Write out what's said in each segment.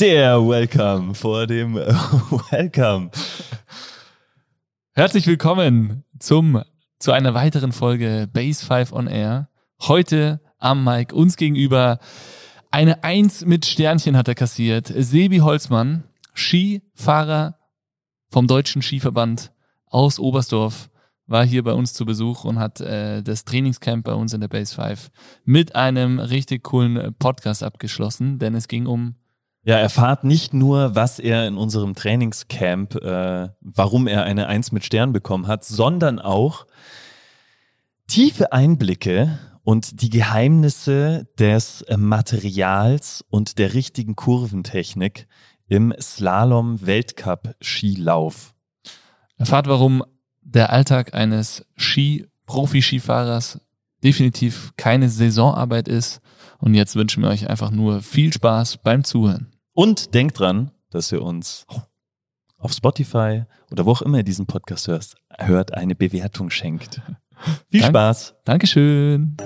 Der Welcome vor dem Welcome. Herzlich willkommen zum, zu einer weiteren Folge Base 5 on Air. Heute am Mike uns gegenüber eine Eins mit Sternchen hat er kassiert. Sebi Holzmann, Skifahrer vom Deutschen Skiverband aus Oberstdorf, war hier bei uns zu Besuch und hat äh, das Trainingscamp bei uns in der Base 5 mit einem richtig coolen Podcast abgeschlossen, denn es ging um ja, erfahrt nicht nur, was er in unserem Trainingscamp, äh, warum er eine Eins mit Stern bekommen hat, sondern auch tiefe Einblicke und die Geheimnisse des Materials und der richtigen Kurventechnik im Slalom-Weltcup-Skilauf. Erfahrt, warum der Alltag eines Ski-Profi-Skifahrers definitiv keine Saisonarbeit ist. Und jetzt wünschen wir euch einfach nur viel Spaß beim Zuhören. Und denkt dran, dass ihr uns auf Spotify oder wo auch immer ihr diesen Podcast hörst, hört, eine Bewertung schenkt. Viel Dank, Spaß. Dankeschön.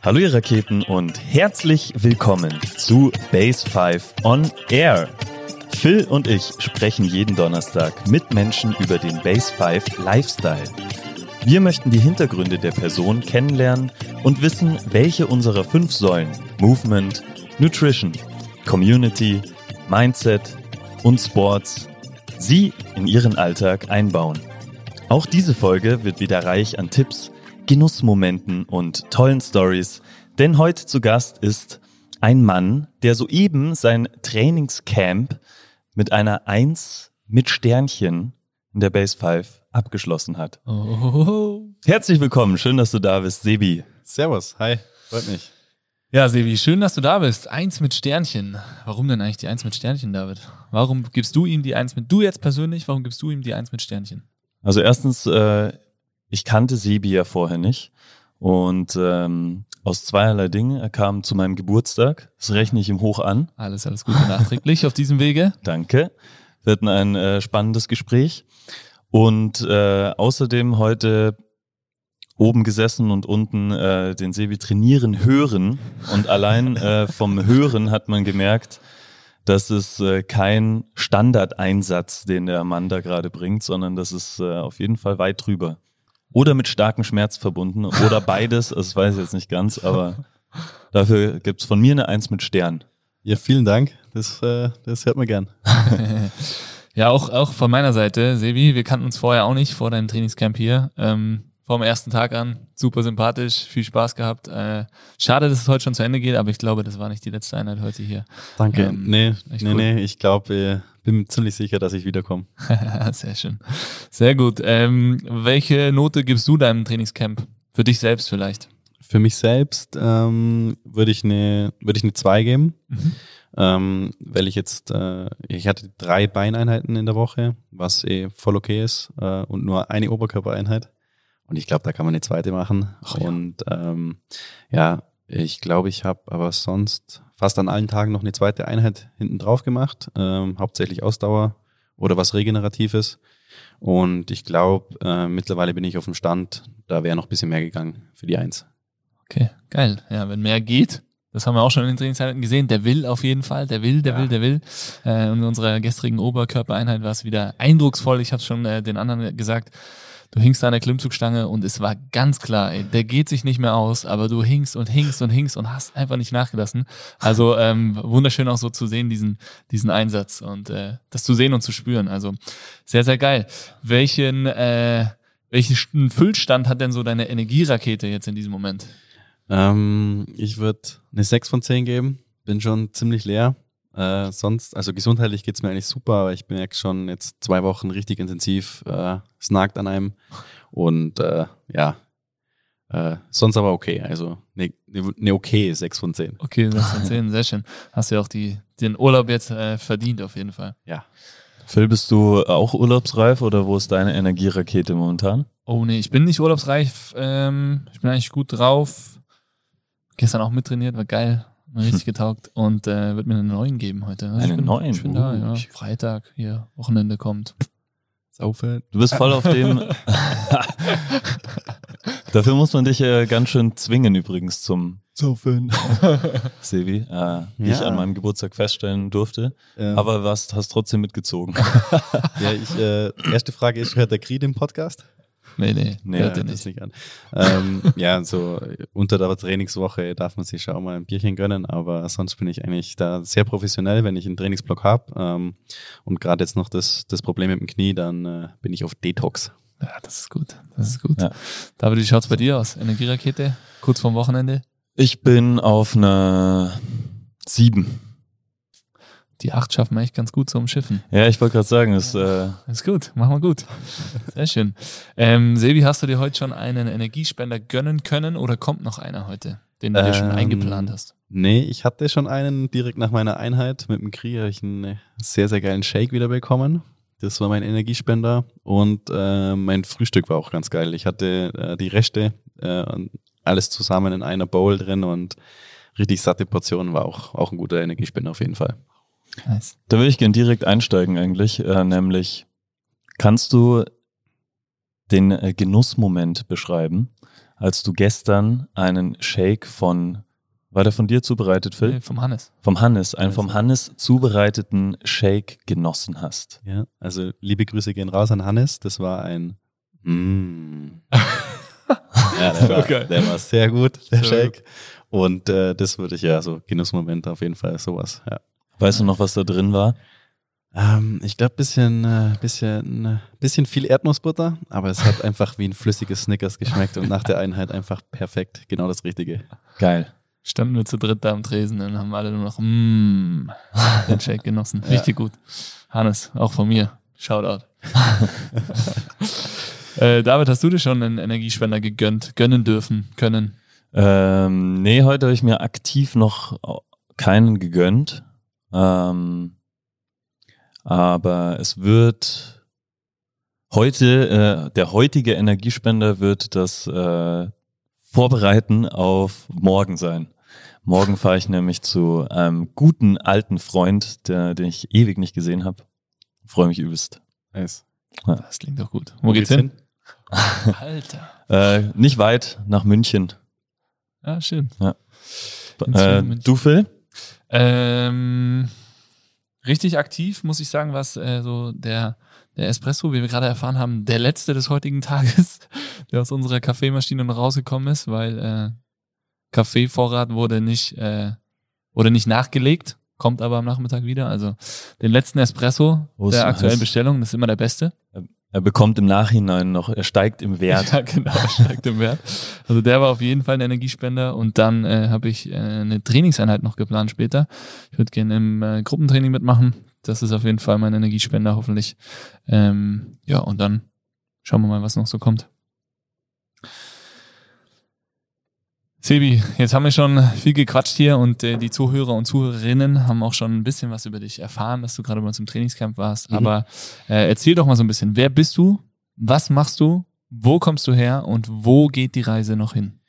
Hallo ihr Raketen und herzlich willkommen zu Base 5 on Air. Phil und ich sprechen jeden Donnerstag mit Menschen über den Base 5 Lifestyle. Wir möchten die Hintergründe der Person kennenlernen und wissen, welche unserer fünf Säulen Movement, Nutrition, Community, Mindset und Sports sie in ihren Alltag einbauen. Auch diese Folge wird wieder reich an Tipps, Genussmomenten und tollen Stories, denn heute zu Gast ist ein Mann, der soeben sein Trainingscamp mit einer Eins mit Sternchen in der Base 5 abgeschlossen hat. Oh. Herzlich willkommen, schön, dass du da bist, Sebi. Servus, hi, freut mich. Ja, Sebi, schön, dass du da bist. Eins mit Sternchen. Warum denn eigentlich die Eins mit Sternchen, David? Warum gibst du ihm die Eins mit, du jetzt persönlich, warum gibst du ihm die Eins mit Sternchen? Also erstens, äh, ich kannte Sebi ja vorher nicht und ähm, aus zweierlei Dingen. Er kam zu meinem Geburtstag, das rechne ich ihm hoch an. Alles, alles Gute nachträglich auf diesem Wege. Danke. Wir hatten ein äh, spannendes Gespräch. Und äh, außerdem heute oben gesessen und unten äh, den Sebi trainieren hören. Und allein äh, vom Hören hat man gemerkt, dass es äh, kein Standardeinsatz, den der Mann da gerade bringt, sondern das ist äh, auf jeden Fall weit drüber. Oder mit starkem Schmerz verbunden. Oder beides, das weiß ich jetzt nicht ganz, aber dafür gibt's von mir eine Eins mit Stern. Ja, vielen Dank. Das, äh, das hört man gern. ja, auch, auch von meiner Seite, Sebi, wir kannten uns vorher auch nicht vor deinem Trainingscamp hier. Ähm, vom ersten Tag an, super sympathisch, viel Spaß gehabt. Äh, schade, dass es heute schon zu Ende geht, aber ich glaube, das war nicht die letzte Einheit heute hier. Danke. Ähm, nee, nee, cool. nee, ich glaube, äh, bin ziemlich sicher, dass ich wiederkomme. Sehr schön. Sehr gut. Ähm, welche Note gibst du deinem Trainingscamp? Für dich selbst vielleicht? Für mich selbst ähm, würde ich eine würde ich eine 2 geben, Mhm. Ähm, weil ich jetzt, äh, ich hatte drei Beineinheiten in der Woche, was eh voll okay ist äh, und nur eine Oberkörpereinheit. Und ich glaube, da kann man eine zweite machen. Ach ja. und ähm, ja, ich glaube, ich habe aber sonst fast an allen Tagen noch eine zweite Einheit hinten drauf gemacht, ähm, hauptsächlich Ausdauer oder was Regeneratives. Und ich glaube, äh, mittlerweile bin ich auf dem Stand, da wäre noch ein bisschen mehr gegangen für die Eins. Okay, geil. Ja, wenn mehr geht, das haben wir auch schon in den Trainingseinheiten gesehen. Der will auf jeden Fall, der will, der Ja. will, der will. Äh, und in unserer gestrigen Oberkörpereinheit war es wieder eindrucksvoll. Ich habe schon äh, den anderen gesagt. Du hingst an der Klimmzugstange und es war ganz klar, ey, der geht sich nicht mehr aus, aber du hingst und hingst und hingst und hast einfach nicht nachgelassen. Also ähm, wunderschön auch so zu sehen, diesen, diesen Einsatz und äh, das zu sehen und zu spüren. Also sehr, sehr geil. Welchen, äh, welchen Füllstand hat denn so deine Energierakete jetzt in diesem Moment? Ähm, ich würde eine 6 von 10 geben. Bin schon ziemlich leer. Äh, sonst, also gesundheitlich geht's mir eigentlich super, aber ich merke schon jetzt zwei Wochen richtig intensiv. Äh, es nagt an einem. Und äh, ja, äh, sonst aber okay. Also eine ne, ne okay 6 von 10. Okay, 6 von 10, sehr schön. Hast ja auch die, den Urlaub jetzt äh, verdient auf jeden Fall. Ja. Phil, bist du auch urlaubsreif oder wo ist deine Energierakete momentan? Oh nee, ich bin nicht urlaubsreif. Ähm, ich bin eigentlich gut drauf. Gestern auch mittrainiert, war geil. Mir richtig getaugt und äh, wird mir einen neuen geben heute. Also Einen ich bin, neuen? Ich bin da, Uh. ja. Freitag hier, Wochenende kommt. Saufen. Du bist voll auf dem. Dafür muss man dich äh, ganz schön zwingen, übrigens, zum Saufen. Sevi, äh, wie ich an meinem Geburtstag feststellen durfte. Ähm, Aber was hast trotzdem mitgezogen. ja, ich, äh, erste Frage ist, hört der Krieg im Podcast? Nee, nee, Nee, hört ihr das nicht. nicht an. Ähm, ja, so unter der Trainingswoche darf man sich schon auch mal ein Bierchen gönnen, aber sonst bin ich eigentlich da sehr professionell, wenn ich einen Trainingsblock habe. Ähm, und gerade jetzt noch das, das Problem mit dem Knie, dann äh, bin ich auf Detox. Ja, das ist gut. Das ist gut. Ja. David, wie schaut's bei dir aus? Energierakete? Kurz vorm Wochenende? Ich bin auf einer sieben. Die acht schaffen wir echt ganz gut zu umschiffen. Ja, ich wollte gerade sagen, das, äh, Ist gut, machen wir gut. Sehr schön. Ähm, Sebi, hast du dir heute schon einen Energiespender gönnen können oder kommt noch einer heute, den du dir schon Ähm, eingeplant hast? Nee, ich hatte schon einen direkt nach meiner Einheit. Mit dem Knie habe ich einen sehr, sehr geilen Shake wieder bekommen. Das war mein Energiespender. Und äh, mein Frühstück war auch ganz geil. Ich hatte äh, die Reste äh, und alles zusammen in einer Bowl drin und richtig satte Portionen war auch, auch ein guter Energiespender auf jeden Fall. Nice. da will ich gern direkt einsteigen eigentlich. Äh, nämlich, kannst du den äh, Genussmoment beschreiben, als du gestern einen Shake von, war der von dir zubereitet, Phil? Nee, vom Hannes. Vom Hannes, einen vom Hannes zubereiteten Shake genossen hast. Ja, also liebe Grüße gehen raus an Hannes. Das war ein mm. ja, der, war, geil. der war sehr gut, der So Shake. Und äh, das würde ich ja so Genussmoment auf jeden Fall sowas. Ja. Weißt du noch, was da drin war? Ähm, ich glaube bisschen, äh, bisschen, äh, bisschen viel Erdnussbutter, aber es hat einfach wie ein flüssiges Snickers geschmeckt und nach der Einheit einfach perfekt, genau das Richtige. Geil. Standen wir zu dritt da am Tresen und haben alle nur noch mm, den Shake genossen. Richtig gut. Hannes, auch von mir. Shoutout. äh, David, hast du dir schon einen Energiespender gegönnt, gönnen dürfen, können? Ähm, nee, heute habe ich mir aktiv noch keinen gegönnt. Ähm, aber es wird heute, äh, der heutige Energiespender wird das äh, Vorbereiten auf morgen sein. Morgen fahre ich nämlich zu einem guten alten Freund, der, den ich ewig nicht gesehen habe. Freue mich übelst. Nice. Das klingt doch gut. Wo geht's hin? Alter. Äh, nicht weit, nach München. Ja, schön. Ja. Äh, du, Phil? Ähm, richtig aktiv, muss ich sagen, was äh, so der, der Espresso, wie wir gerade erfahren haben, der letzte des heutigen Tages, der aus unserer Kaffeemaschine rausgekommen ist, weil äh, Kaffeevorrat wurde nicht, äh, wurde nicht nachgelegt, kommt aber am Nachmittag wieder. Also den letzten Espresso Wo der aktuellen das? Bestellung, das ist immer der beste. Er bekommt im Nachhinein noch, er steigt im Wert. Ja, genau, steigt im Wert. Also der war auf jeden Fall ein Energiespender und dann äh, habe ich äh, eine Trainingseinheit noch geplant später. Ich würde gerne im äh, Gruppentraining mitmachen. Das ist auf jeden Fall mein Energiespender, hoffentlich. Ähm, ja, und dann schauen wir mal, was noch so kommt. Sebi, jetzt haben wir schon viel gequatscht hier und äh, die Zuhörer und Zuhörerinnen haben auch schon ein bisschen was über dich erfahren, dass du gerade bei uns im Trainingscamp warst. Mhm. Aber äh, erzähl doch mal so ein bisschen, wer bist du, was machst du, wo kommst du her und wo geht die Reise noch hin?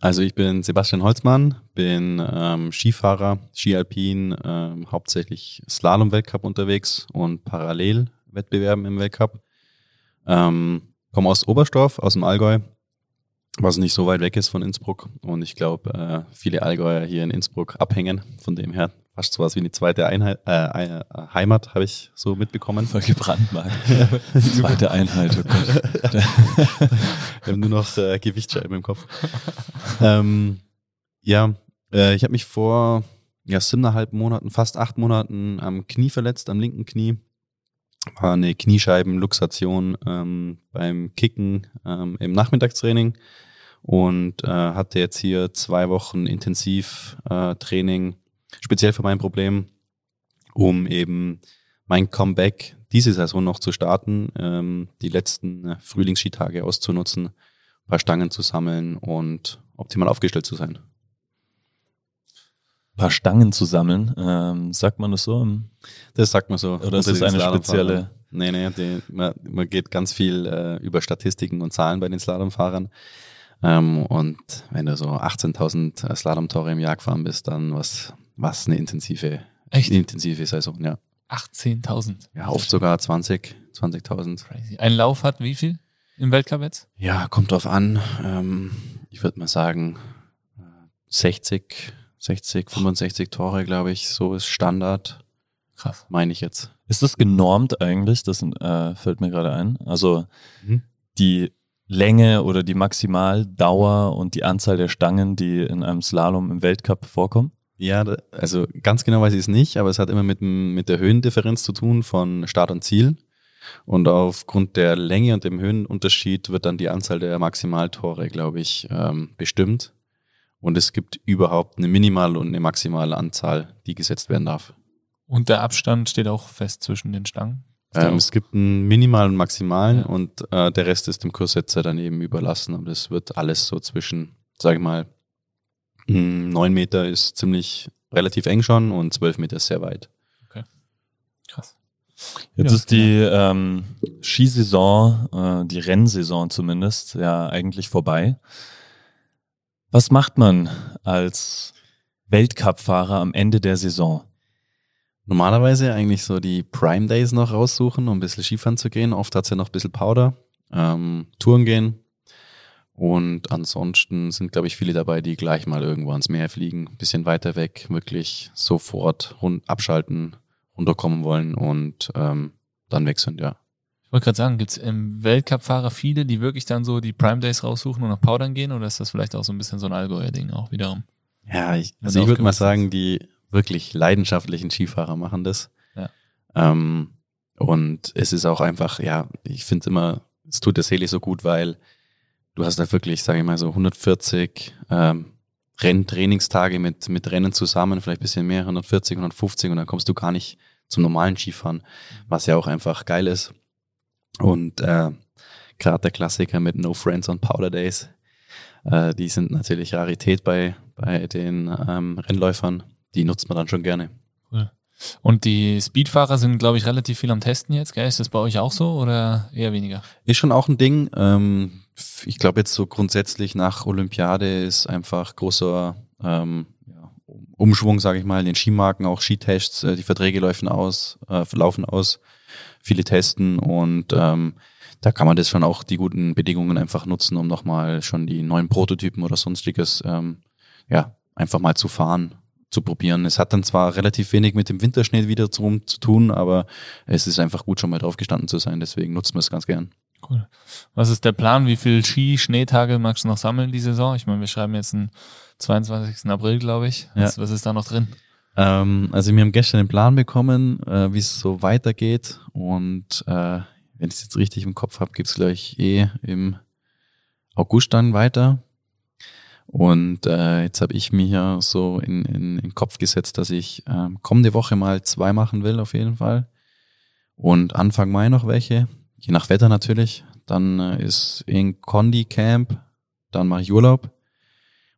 Also ich bin Sebastian Holzmann, bin ähm, Skifahrer, Skialpin, ähm, hauptsächlich Slalom-Weltcup unterwegs und parallel Wettbewerben im Weltcup. Ähm, komme aus Oberstdorf, aus dem Allgäu, was nicht so weit weg ist von Innsbruck. Und ich glaube, äh, viele Allgäuer hier in Innsbruck abhängen. Von dem her fast so was wie eine zweite Einheit, äh, äh, Heimat, habe ich so mitbekommen. Voll gebrandmarkt. Zweite Einheit, oh Gott. Wir haben nur noch äh, Gewichtsscheiben im Kopf. ähm, ja, äh, ich habe mich vor ja, siebeneinhalb Monaten, fast acht Monaten am Knie verletzt, am linken Knie. War eine Kniescheibenluxation ähm, beim Kicken ähm, im Nachmittagstraining und äh, hatte jetzt hier zwei Wochen Intensivtraining, äh, Training, speziell für mein Problem, um eben mein Comeback diese Saison noch zu starten, ähm, die letzten Frühlingsskitage auszunutzen, ein paar Stangen zu sammeln und optimal aufgestellt zu sein. Ein paar Stangen zu sammeln, ähm, sagt man das so? Das sagt man so. Oder ist das eine spezielle? Nee, nee, die, man, man geht ganz viel äh, über Statistiken und Zahlen bei den Slalomfahrern. Ähm, und wenn du so 18.000 Slalomtore im Jahr gefahren bist, dann was was eine intensive, Echt? intensive Saison, ja. 18.000. Ja, oft sogar 20, 20.000. Crazy. Ein Lauf hat wie viel im Weltcup jetzt? Ja, kommt drauf an. Ähm, ich würde mal sagen, äh, 60, 60, 65 Tore, glaube ich. So ist Standard, Krass. meine ich jetzt. Ist das genormt eigentlich? Das äh, fällt mir gerade ein. Also Mhm. die Länge oder die Maximaldauer und die Anzahl der Stangen, die in einem Slalom im Weltcup vorkommen? Ja, also ganz genau weiß ich es nicht, aber es hat immer mit, mit der Höhendifferenz zu tun von Start und Ziel. Und aufgrund der Länge und dem Höhenunterschied wird dann die Anzahl der Maximaltore, glaube ich, ähm, bestimmt. Und es gibt überhaupt eine minimale und eine maximale Anzahl, die gesetzt werden darf. Und der Abstand steht auch fest zwischen den Stangen. Ähm, es gibt einen minimalen und maximalen Ja. und äh, der Rest ist dem Kurssetzer dann eben überlassen. Und das wird alles so zwischen, sage ich mal, mh, neun Meter ist ziemlich relativ eng schon und zwölf Meter ist sehr weit. Krass. Jetzt Ja, ist die ähm, Skisaison, äh, die Rennsaison zumindest, ja eigentlich vorbei. Was macht man als Weltcup-Fahrer am Ende der Saison? Normalerweise eigentlich so die Prime Days noch raussuchen, um ein bisschen Skifahren zu gehen. Oft hat's ja noch ein bisschen Powder. Ähm, Touren gehen. Und ansonsten sind, glaube ich, viele dabei, die gleich mal irgendwo ans Meer fliegen, ein bisschen weiter weg, wirklich sofort rund abschalten, runterkommen wollen und ähm, dann weg sind, ja. Ich wollte gerade sagen, gibt es im Weltcup-Fahrer viele, die wirklich dann so die Prime Days raussuchen und nach Powdern gehen? Oder ist das vielleicht auch so ein bisschen so ein Allgäuer-Ding auch wiederum? Ja, ich, also ich würde mal sagen, die wirklich leidenschaftlichen Skifahrer machen das. Ja. Ähm, und es ist auch einfach, ja, ich finde immer, es tut der Seele so gut, weil du hast da wirklich, sage ich mal, so 140 ähm, Renntrainingstage mit, mit Rennen zusammen, vielleicht ein bisschen mehr, 140, 150 und dann kommst du gar nicht zum normalen Skifahren, was ja auch einfach geil ist. Und äh, gerade der Klassiker mit No Friends on Powder Days, äh, die sind natürlich Rarität bei, bei den ähm, Rennläufern. Die nutzt man dann schon gerne. Und die Speedfahrer sind, glaube ich, relativ viel am Testen jetzt, gell? Ist das bei euch auch so oder eher weniger? Ist schon auch ein Ding. Ähm, ich glaube jetzt so grundsätzlich nach Olympiade ist einfach großer ähm, ja, Umschwung, sage ich mal, in den Skimarken, auch Skitests, äh, die Verträge laufen aus, äh, laufen aus, viele testen und ähm, da kann man das schon auch die guten Bedingungen einfach nutzen, um nochmal schon die neuen Prototypen oder sonstiges ähm, ja, einfach mal zu fahren, zu probieren. Es hat dann zwar relativ wenig mit dem Winterschnee wieder drum zu tun, aber es ist einfach gut, schon mal drauf gestanden zu sein. Deswegen nutzen wir es ganz gern. Cool. Was ist der Plan? Wie viel Ski-Schneetage magst du noch sammeln die Saison? Ich meine, wir schreiben jetzt den 22. April, glaube ich. Was, was ist da noch drin? Ähm, also wir haben gestern den Plan bekommen, äh, wie es so weitergeht. Und äh, wenn ich es jetzt richtig im Kopf habe, geht's gleich eh im August dann weiter. Und äh, jetzt habe ich mir ja so in, in, in den Kopf gesetzt, dass ich ähm, kommende Woche mal zwei machen will, auf jeden Fall. Und Anfang Mai noch welche, je nach Wetter natürlich. Dann äh, ist in Condi Camp, dann mache ich Urlaub.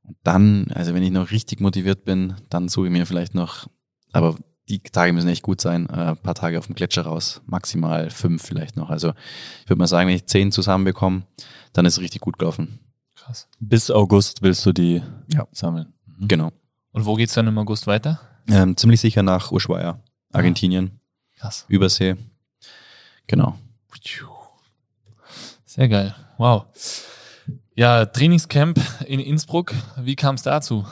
Und dann, also wenn ich noch richtig motiviert bin, dann suche ich mir vielleicht noch, aber die Tage müssen echt gut sein, äh, paar Tage auf dem Gletscher raus, maximal fünf vielleicht noch. Also ich würde mal sagen, wenn ich zehn zusammenbekomme, dann ist es richtig gut gelaufen. Krass. Bis August willst du die Ja. sammeln. Mhm. Genau. Und wo geht's dann im August weiter? Ähm, ziemlich sicher nach Ushuaia, Argentinien, Krass. Übersee. Genau. Sehr geil. Wow. Ja, Trainingscamp in Innsbruck. Wie kam es dazu?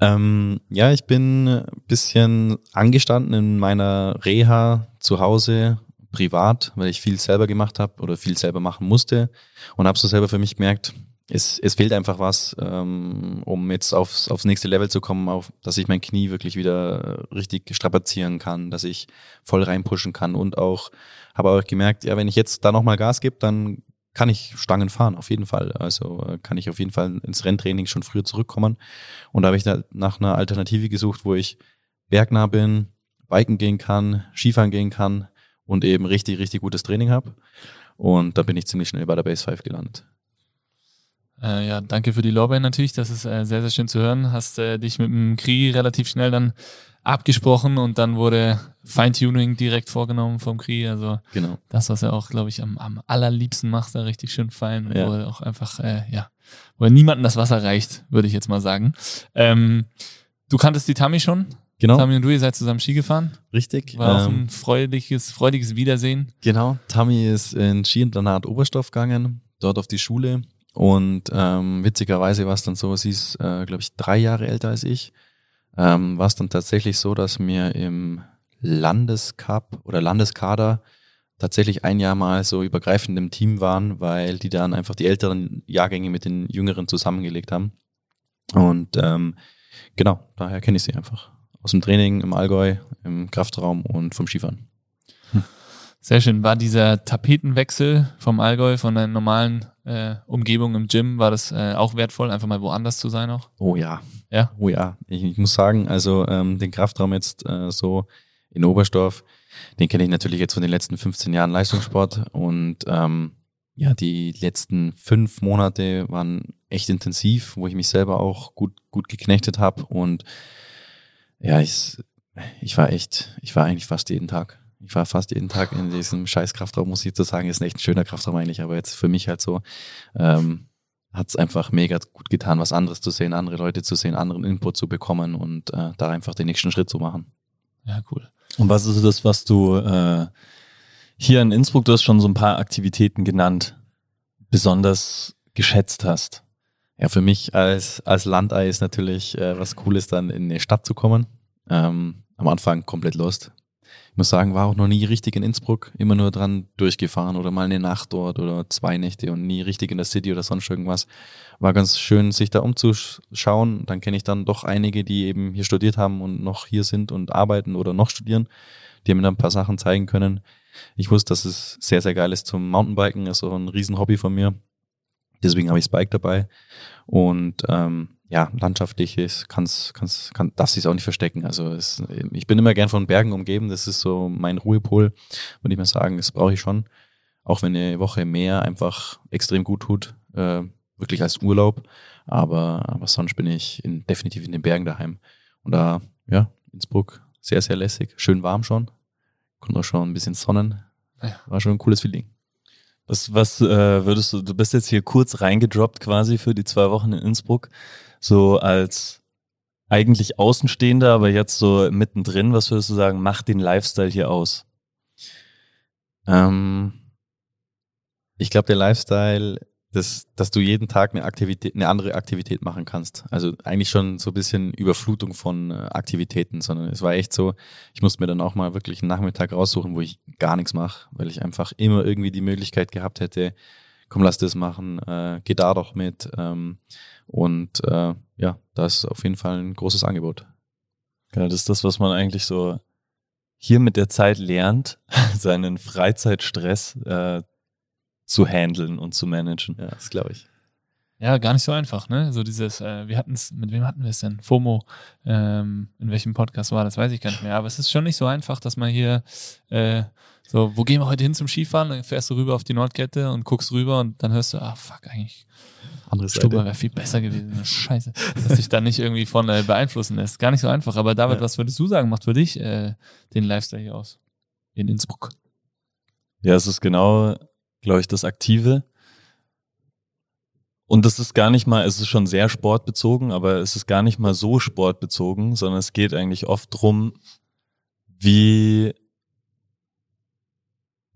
Ähm, ja, ich bin ein bisschen angestanden in meiner Reha zu Hause, privat, weil ich viel selber gemacht habe oder viel selber machen musste und habe so selber für mich gemerkt, es, es fehlt einfach was, ähm, um jetzt aufs, aufs nächste Level zu kommen, auf, dass ich mein Knie wirklich wieder äh, richtig strapazieren kann, dass ich voll reinpushen kann und auch habe auch gemerkt, ja, wenn ich jetzt da nochmal Gas gebe, dann kann ich Stangen fahren, auf jeden Fall. Also äh, kann ich auf jeden Fall ins Renntraining schon früher zurückkommen. Und da habe ich da nach einer Alternative gesucht, wo ich bergnah bin, biken gehen kann, Skifahren gehen kann und eben richtig, richtig gutes Training habe. Und da bin ich ziemlich schnell bei der Base 5 gelandet. Äh, ja, danke für die Lorbeeren natürlich. Das ist äh, sehr, sehr schön zu hören. Hast äh, dich mit dem Kri relativ schnell dann abgesprochen und dann wurde Feintuning direkt vorgenommen vom Kri. Also Genau. das, was er auch, glaube ich, am, am allerliebsten macht, da richtig schön fein, Ja. wo er auch einfach, äh, ja, wo er niemanden das Wasser reicht, würde ich jetzt mal sagen. Ähm, du kanntest die Tami schon Genau. Tami und du, ihr seid zusammen Ski gefahren. Richtig. War auch ähm, ein freudiges, freudiges Wiedersehen. Genau, Tammy ist in Skiinternat Oberstoff gegangen, dort auf die Schule. Und ähm, witzigerweise war es dann so, sie ist, äh, glaube ich, drei Jahre älter als ich. Ähm, war es dann tatsächlich so, dass wir im Landescup oder Landeskader tatsächlich ein Jahr mal so übergreifend im Team waren, weil die dann einfach die älteren Jahrgänge mit den jüngeren zusammengelegt haben. Und ähm, genau, daher kenne ich sie einfach. Aus dem Training im Allgäu, im Kraftraum und vom Skifahren. Sehr schön. War dieser Tapetenwechsel vom Allgäu, von der normalen äh, Umgebung im Gym, war das äh, auch wertvoll, einfach mal woanders zu sein auch? Oh ja. Ja? Oh ja. Ich, ich muss sagen, also ähm, den Kraftraum jetzt äh, so in Oberstdorf, den kenne ich natürlich jetzt von den letzten 15 Jahren Leistungssport und ähm, ja, die letzten fünf Monate waren echt intensiv, wo ich mich selber auch gut, gut geknechtet habe und ja, ich, ich war echt, ich war eigentlich fast jeden Tag. Ich war fast jeden Tag in diesem scheiß Kraftraum, muss ich zu sagen. Ist ein echt ein schöner Kraftraum eigentlich, aber jetzt für mich halt so, ähm, hat es einfach mega gut getan, was anderes zu sehen, andere Leute zu sehen, anderen Input zu bekommen und äh, da einfach den nächsten Schritt zu machen. Ja, cool. Und was ist das, was du äh, hier in Innsbruck, du hast schon so ein paar Aktivitäten genannt, besonders geschätzt hast? Ja, für mich als, als Landei ist natürlich äh, was Cooles, dann in eine Stadt zu kommen. Ähm, am Anfang komplett lost. Ich muss sagen, war auch noch nie richtig in Innsbruck, immer nur dran durchgefahren oder mal eine Nacht dort oder zwei Nächte und nie richtig in der City oder sonst irgendwas. War ganz schön, sich da umzuschauen. Dann kenne ich dann doch einige, die eben hier studiert haben und noch hier sind und arbeiten oder noch studieren. Die mir dann ein paar Sachen zeigen können. Ich wusste, dass es sehr, sehr geil ist zum Mountainbiken. ist so ein Riesenhobby von mir. Deswegen habe ich das Bike dabei. Und ähm, ja, landschaftlich ist, kann's, kann's, kann, darf sich auch nicht verstecken. Also es, ich bin immer gern von Bergen umgeben. Das ist so mein Ruhepol, würde ich mal sagen. Das brauche ich schon. Auch wenn eine Woche mehr einfach extrem gut tut, äh, wirklich als Urlaub. Aber, aber sonst bin ich in, definitiv in den Bergen daheim. Und da, ja, Innsbruck, sehr, sehr lässig. Schön warm schon. Kommt auch schon ein bisschen Sonnen. War schon ein cooles Feeling. Was, was äh, würdest du, du bist jetzt hier kurz reingedroppt quasi für die zwei Wochen in Innsbruck, so als eigentlich Außenstehender, aber jetzt so mittendrin, was würdest du sagen, macht den Lifestyle hier aus? Ähm, ich glaube, der Lifestyle, dass, dass du jeden Tag eine Aktivität, eine andere Aktivität machen kannst. Also eigentlich schon so ein bisschen Überflutung von äh, Aktivitäten, sondern es war echt so, ich musste mir dann auch mal wirklich einen Nachmittag raussuchen, wo ich gar nichts mache, weil ich einfach immer irgendwie die Möglichkeit gehabt hätte, komm, lass das machen, äh, geh da doch mit. Ähm, und äh, ja, das ist auf jeden Fall ein großes Angebot. Genau, das ist das, was man eigentlich so hier mit der Zeit lernt, seinen Freizeitstress äh, zu handeln und zu managen. Ja, das glaube ich. Ja, gar nicht so einfach, ne? So dieses, äh, wir hatten es, mit wem hatten wir es denn? FOMO, ähm, in welchem Podcast war das, weiß ich gar nicht mehr. Aber es ist schon nicht so einfach, dass man hier äh, so, wo gehen wir heute hin zum Skifahren? Dann fährst du rüber auf die Nordkette und guckst rüber und dann hörst du, ah fuck, eigentlich Andere Stuber wäre viel besser gewesen. Scheiße. Dass sich da nicht irgendwie von äh, beeinflussen lässt. Gar nicht so einfach. Aber David, Ja. was würdest du sagen, macht für dich äh, den Lifestyle hier aus? In Innsbruck. Ja, es ist genau, glaube ich, das Aktive. Und das ist gar nicht mal, es ist schon sehr sportbezogen, aber es ist gar nicht mal so sportbezogen, sondern es geht eigentlich oft drum, wie,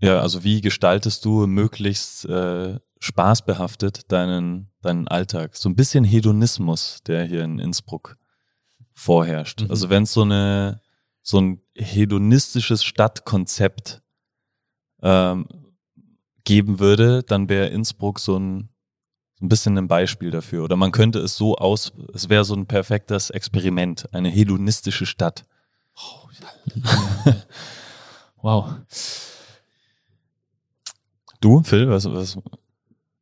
ja, also wie gestaltest du möglichst äh, spaßbehaftet deinen, deinen Alltag? So ein bisschen Hedonismus, der hier in Innsbruck vorherrscht. Mhm. Also wenn es so eine, so ein hedonistisches Stadtkonzept ähm, geben würde, dann wäre Innsbruck so ein, ein bisschen ein Beispiel dafür. Oder man könnte es so aus, es wäre so ein perfektes Experiment, eine hedonistische Stadt. Wow. Du, Phil, was, was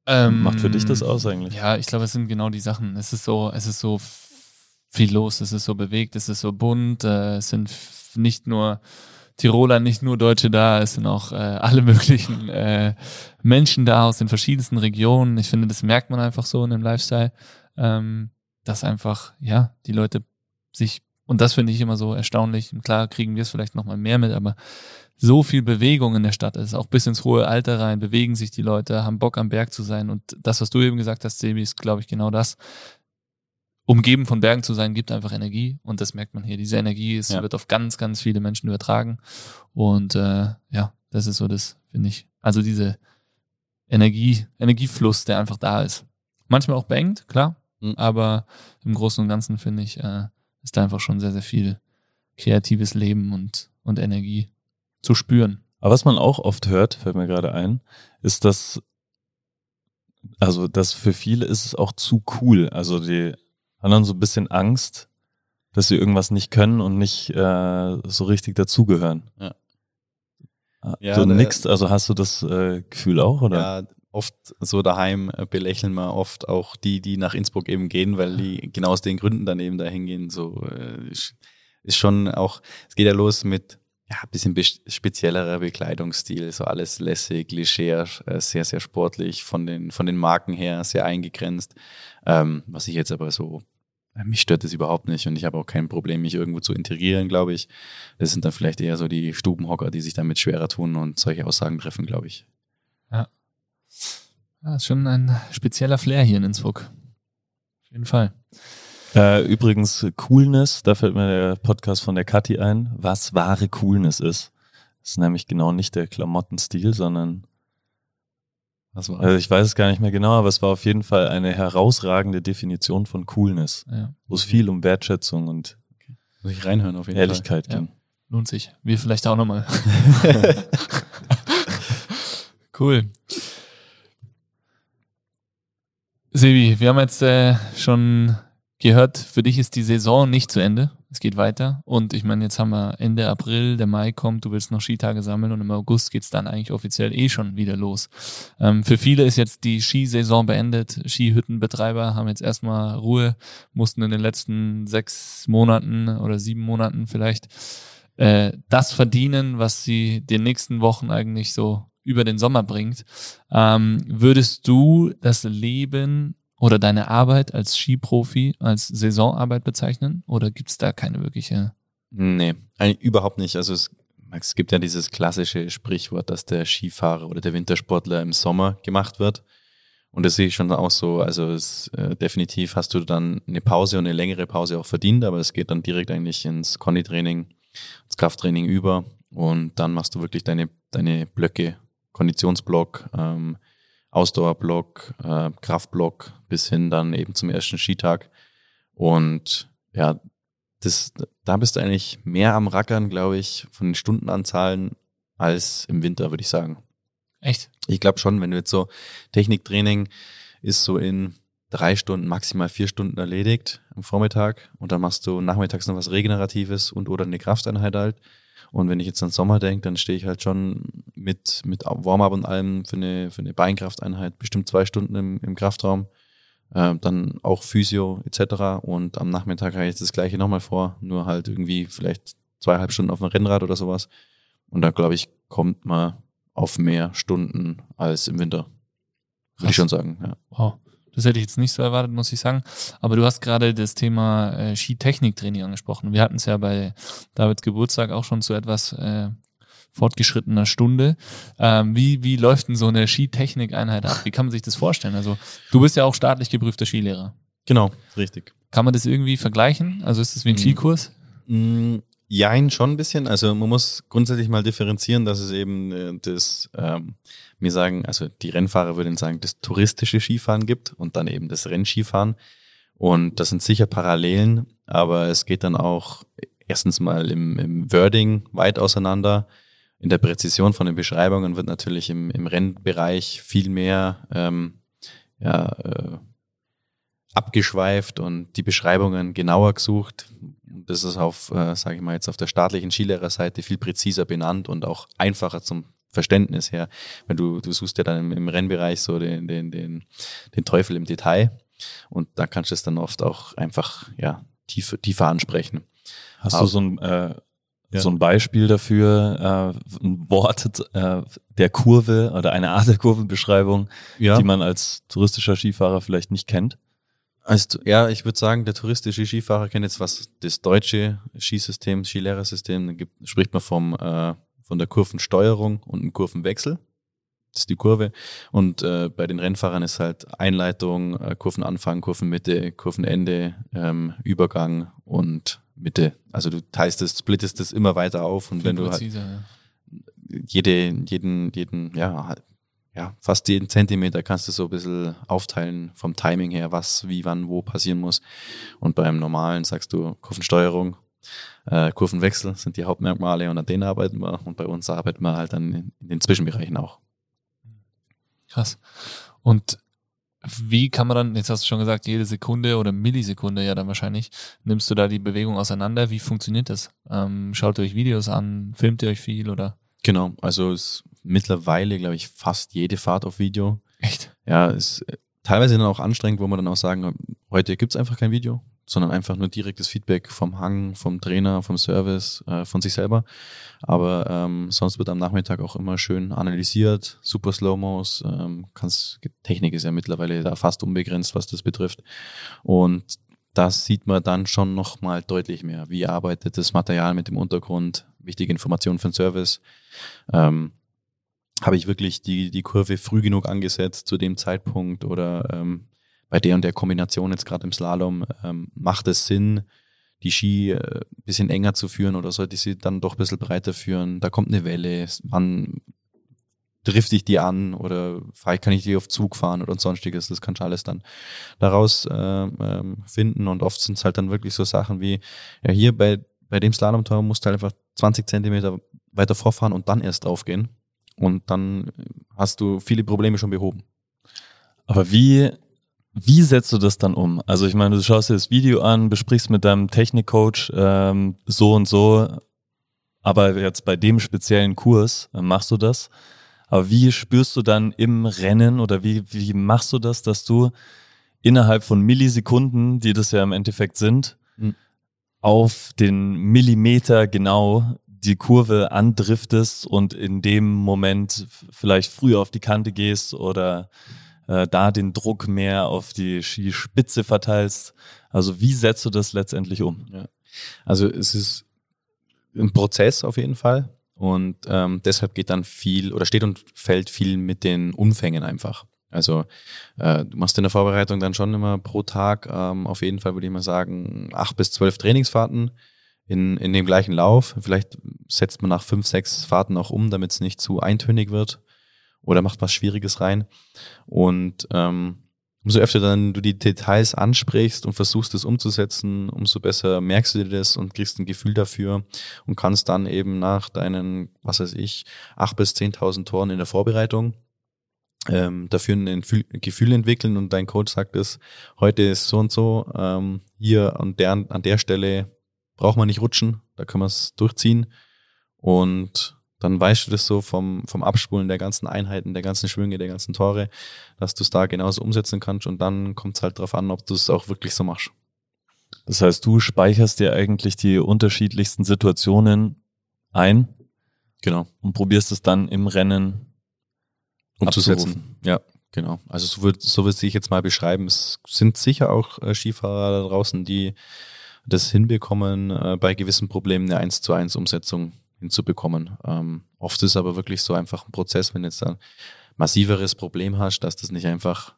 Ähm, macht für dich das aus eigentlich? Ja, ich glaube, es sind genau die Sachen. Es ist so, es ist so viel los, es ist so bewegt, es ist so bunt, äh, es sind nicht nur Tiroler, nicht nur Deutsche da, es sind auch äh, alle möglichen äh, Menschen da aus den verschiedensten Regionen. Ich finde, das merkt man einfach so in dem Lifestyle, ähm, dass einfach, ja, die Leute sich, und das finde ich immer so erstaunlich, und klar kriegen wir es vielleicht nochmal mehr mit, aber so viel Bewegung in der Stadt ist, auch bis ins hohe Alter rein, bewegen sich die Leute, haben Bock am Berg zu sein und das, was du eben gesagt hast, Sebi, ist, glaube ich, genau das. Umgeben von Bergen zu sein, gibt einfach Energie und das merkt man hier. Diese Energie ist, Ja. wird auf ganz, ganz viele Menschen übertragen und äh, ja, das ist so das, finde ich. Also diese Energie, Energiefluss, der einfach da ist. Manchmal auch beengt, klar, Mhm. aber im Großen und Ganzen finde ich, äh, ist da einfach schon sehr, sehr viel kreatives Leben und, und Energie zu spüren. Aber was man auch oft hört, fällt mir gerade ein, ist, dass, also, dass für viele ist es auch zu cool. Also, die dann so ein bisschen Angst, dass sie irgendwas nicht können und nicht äh, so richtig dazugehören. Ja. Ah, Ja, du der- nix, also hast du das äh, Gefühl auch, oder? Ja, oft so daheim äh, belächeln wir oft auch die, die nach Innsbruck eben gehen, weil die genau aus den Gründen dann eben dahin gehen. So äh, ist schon auch, es geht ja los mit ja, ein bisschen speziellerer Bekleidungsstil, so alles lässig, leger, äh, sehr, sehr sportlich, von den, von den Marken her sehr eingegrenzt. Ähm, was ich jetzt aber so, mich stört das überhaupt nicht und ich habe auch kein Problem, mich irgendwo zu integrieren, glaube ich. Das sind dann vielleicht eher so die Stubenhocker, die sich damit schwerer tun und solche Aussagen treffen, glaube ich. Ja, ist schon ein spezieller Flair hier in Innsbruck. Auf jeden Fall. Äh, übrigens, Coolness, da fällt mir der Podcast von der Kathi ein, was wahre Coolness ist. Das ist nämlich genau nicht der Klamottenstil, sondern, Was war also ich weiß es gar nicht mehr genau, aber es war auf jeden Fall eine herausragende Definition von Coolness, Ja, wo es viel um Wertschätzung und Muss ich reinhören auf jeden Ehrlichkeit Ja. ging. lohnt sich. Wir vielleicht auch nochmal. cool. Sebi, wir haben jetzt äh, schon gehört, für dich ist die Saison nicht zu Ende. Es geht weiter. Und ich meine, jetzt haben wir Ende April, der Mai kommt, du willst noch Skitage sammeln und im August geht's dann eigentlich offiziell eh schon wieder los. Ähm, für viele ist jetzt die Skisaison beendet. Skihüttenbetreiber haben jetzt erstmal Ruhe, mussten in den letzten sechs Monaten oder sieben Monaten vielleicht äh, das verdienen, was sie den nächsten Wochen eigentlich so über den Sommer bringt. Ähm, würdest du das Leben oder deine Arbeit als Skiprofi als Saisonarbeit bezeichnen? Oder gibt's da keine wirkliche? Nee, überhaupt nicht. Also es, es gibt ja dieses klassische Sprichwort, dass der Skifahrer oder der Wintersportler im Sommer gemacht wird. Und das sehe ich schon auch so. Also es, äh, definitiv hast du dann eine Pause und eine längere Pause auch verdient, aber es geht dann direkt eigentlich ins Konditraining, ins Krafttraining über. Und dann machst du wirklich deine, deine Blöcke, Konditionsblock, ähm, Ausdauerblock, äh, Kraftblock bis hin dann eben zum ersten Skitag. Und ja, das, da bist du eigentlich mehr am Rackern, glaube ich, von den Stundenanzahlen als im Winter, würde ich sagen. Echt? Ich glaube schon, wenn du jetzt so Techniktraining ist so in drei Stunden, maximal vier Stunden erledigt am Vormittag und dann machst du nachmittags noch was Regeneratives und oder eine Krafteinheit halt. Und wenn ich jetzt an Sommer denke, dann stehe ich halt schon mit, mit Warm-up und allem für eine, für eine Beinkrafteinheit bestimmt zwei Stunden im, im Kraftraum. Äh, dann auch Physio etc. Und am Nachmittag habe ich jetzt das gleiche nochmal vor, nur halt irgendwie vielleicht zweieinhalb Stunden auf dem Rennrad oder sowas. Und da glaube ich, kommt man auf mehr Stunden als im Winter. Würde ich schon sagen, ja. Wow. Das hätte ich jetzt nicht so erwartet, muss ich sagen. Aber du hast gerade das Thema äh, Skitechniktraining angesprochen. Wir hatten es ja bei Davids Geburtstag auch schon zu etwas äh, fortgeschrittener Stunde. Ähm, wie, wie läuft denn so eine Skitechnikeinheit ab? Wie kann man sich das vorstellen? Also du bist ja auch staatlich geprüfter Skilehrer. Genau, richtig. Kann man das irgendwie vergleichen? Also ist das wie ein Mhm. Skikurs? Mm, Jein, schon ein bisschen. Also man muss grundsätzlich mal differenzieren, dass es eben äh, das, ähm, mir sagen, also die Rennfahrer würden sagen, das touristische Skifahren gibt und dann eben das Rennskifahren. Und das sind sicher Parallelen, aber es geht dann auch erstens mal im, im Wording weit auseinander. In der Präzision von den Beschreibungen wird natürlich im, im Rennbereich viel mehr ähm, ja, äh, abgeschweift und die Beschreibungen genauer gesucht. Das ist auf, äh, sage ich mal jetzt, auf der staatlichen Skilehrerseite viel präziser benannt und auch einfacher zum Verständnis her. Weil du, du suchst ja dann im, im Rennbereich so den, den, den, den Teufel im Detail und da kannst du es dann oft auch einfach ja, tiefer, tiefer ansprechen. Hast Aber- du so ein, äh, Ja. so ein Beispiel dafür, äh, ein Wort äh, der Kurve oder eine Art der Kurvenbeschreibung, Ja. die man als touristischer Skifahrer vielleicht nicht kennt? Also, ja, ich würde sagen, der touristische Skifahrer kennt jetzt was das deutsche Skisystem, Skilehrersystem, gibt, spricht man vom, äh, von der Kurvensteuerung und einem Kurvenwechsel. das ist die Kurve. Und äh, bei den Rennfahrern ist halt Einleitung, äh, Kurvenanfang, Kurvenmitte, Kurvenende, ähm, Übergang und Mitte. Also du teilst es, splittest es immer weiter auf und Viel wenn du halt präziser, jede, jeden, jeden, ja, ja, fast jeden Zentimeter kannst du so ein bisschen aufteilen vom Timing her, was, wie, wann, wo passieren muss. Und beim normalen sagst du Kurvensteuerung, äh, Kurvenwechsel sind die Hauptmerkmale und an denen arbeiten wir. Und bei uns arbeiten wir halt dann in, in den Zwischenbereichen auch. Krass. Und wie kann man dann, jetzt hast du schon gesagt, jede Sekunde oder Millisekunde ja dann wahrscheinlich, nimmst du da die Bewegung auseinander? Wie funktioniert das? Ähm, schaut ihr euch Videos an? Filmt ihr euch viel oder? Genau, also ist mittlerweile, glaube ich, fast jede Fahrt auf Video. Echt? Ja, ist äh, teilweise dann auch anstrengend, wo man dann auch sagen, heute gibt's einfach kein Video, sondern einfach nur direktes Feedback vom Hang, vom Trainer, vom Service, äh, von sich selber. Aber ähm, sonst wird am Nachmittag auch immer schön analysiert, super Slow-Mos, ähm, Technik ist ja mittlerweile da fast unbegrenzt, was das betrifft. Und das sieht man dann schon nochmal deutlich mehr. Wie arbeitet das Material mit dem Untergrund, wichtige Informationen für den Service. Ähm, habe ich wirklich die, die Kurve früh genug angesetzt zu dem Zeitpunkt oder ähm, bei der und der Kombination jetzt gerade im Slalom, ähm, macht es Sinn, die Ski äh, bisschen enger zu führen oder sollte ich sie dann doch ein bisschen breiter führen? Da kommt eine Welle, wann trifft ich die an? Oder fahr- kann ich die auf Zug fahren oder sonstiges, das kannst du alles dann daraus äh, ähm, finden. Und oft sind es halt dann wirklich so Sachen wie, ja hier bei, bei dem Slalomtor musst du halt einfach 20 Zentimeter weiter vorfahren und dann erst draufgehen und dann hast du viele Probleme schon behoben. Aber wie, wie setzt du das dann um? Also ich meine, du schaust dir das Video an, besprichst mit deinem Technikcoach ähm, so und so, aber jetzt bei dem speziellen Kurs äh, machst du das. Aber wie spürst du dann im Rennen oder wie, wie machst du das, dass du innerhalb von Millisekunden, die das ja im Endeffekt sind, Mhm. auf den Millimeter genau die Kurve andriftest und in dem Moment vielleicht früher auf die Kante gehst oder äh, da den Druck mehr auf die Skispitze verteilst. Also wie setzt du das letztendlich um? Also es ist ein Prozess auf jeden Fall und ähm, deshalb geht dann viel oder steht und fällt viel mit den Umfängen einfach. Also äh, du machst in der Vorbereitung dann schon immer pro Tag ähm, auf jeden Fall würde ich mal sagen acht bis zwölf Trainingsfahrten in, in dem gleichen Lauf. Vielleicht setzt man nach fünf, sechs Fahrten auch um, damit es nicht zu eintönig wird oder macht was Schwieriges rein. Und ähm, umso öfter dann du die Details ansprichst und versuchst es umzusetzen, umso besser merkst du dir das und kriegst ein Gefühl dafür und kannst dann eben nach deinen, was weiß ich, acht bis 10.000 Toren in der Vorbereitung ähm, dafür ein Fühl- Gefühl entwickeln und dein Coach sagt es, heute ist so und so, ähm, hier an der, an der Stelle braucht man nicht rutschen, da können wir es durchziehen und dann weißt du das so vom, vom Abspulen der ganzen Einheiten, der ganzen Schwünge, der ganzen Tore, dass du es da genauso umsetzen kannst und dann kommt es halt drauf an, ob du es auch wirklich so machst. Das heißt, du speicherst dir eigentlich die unterschiedlichsten Situationen ein Genau. und probierst es dann im Rennen umzusetzen. Ja, genau. Also so wird so würde ich jetzt mal beschreiben. Es sind sicher auch äh, Skifahrer da draußen, die das hinbekommen, äh, bei gewissen Problemen eine 1 zu 1 Umsetzung hinzubekommen. Ähm, oft ist aber wirklich so einfach ein Prozess, wenn du jetzt ein massiveres Problem hast, dass das nicht einfach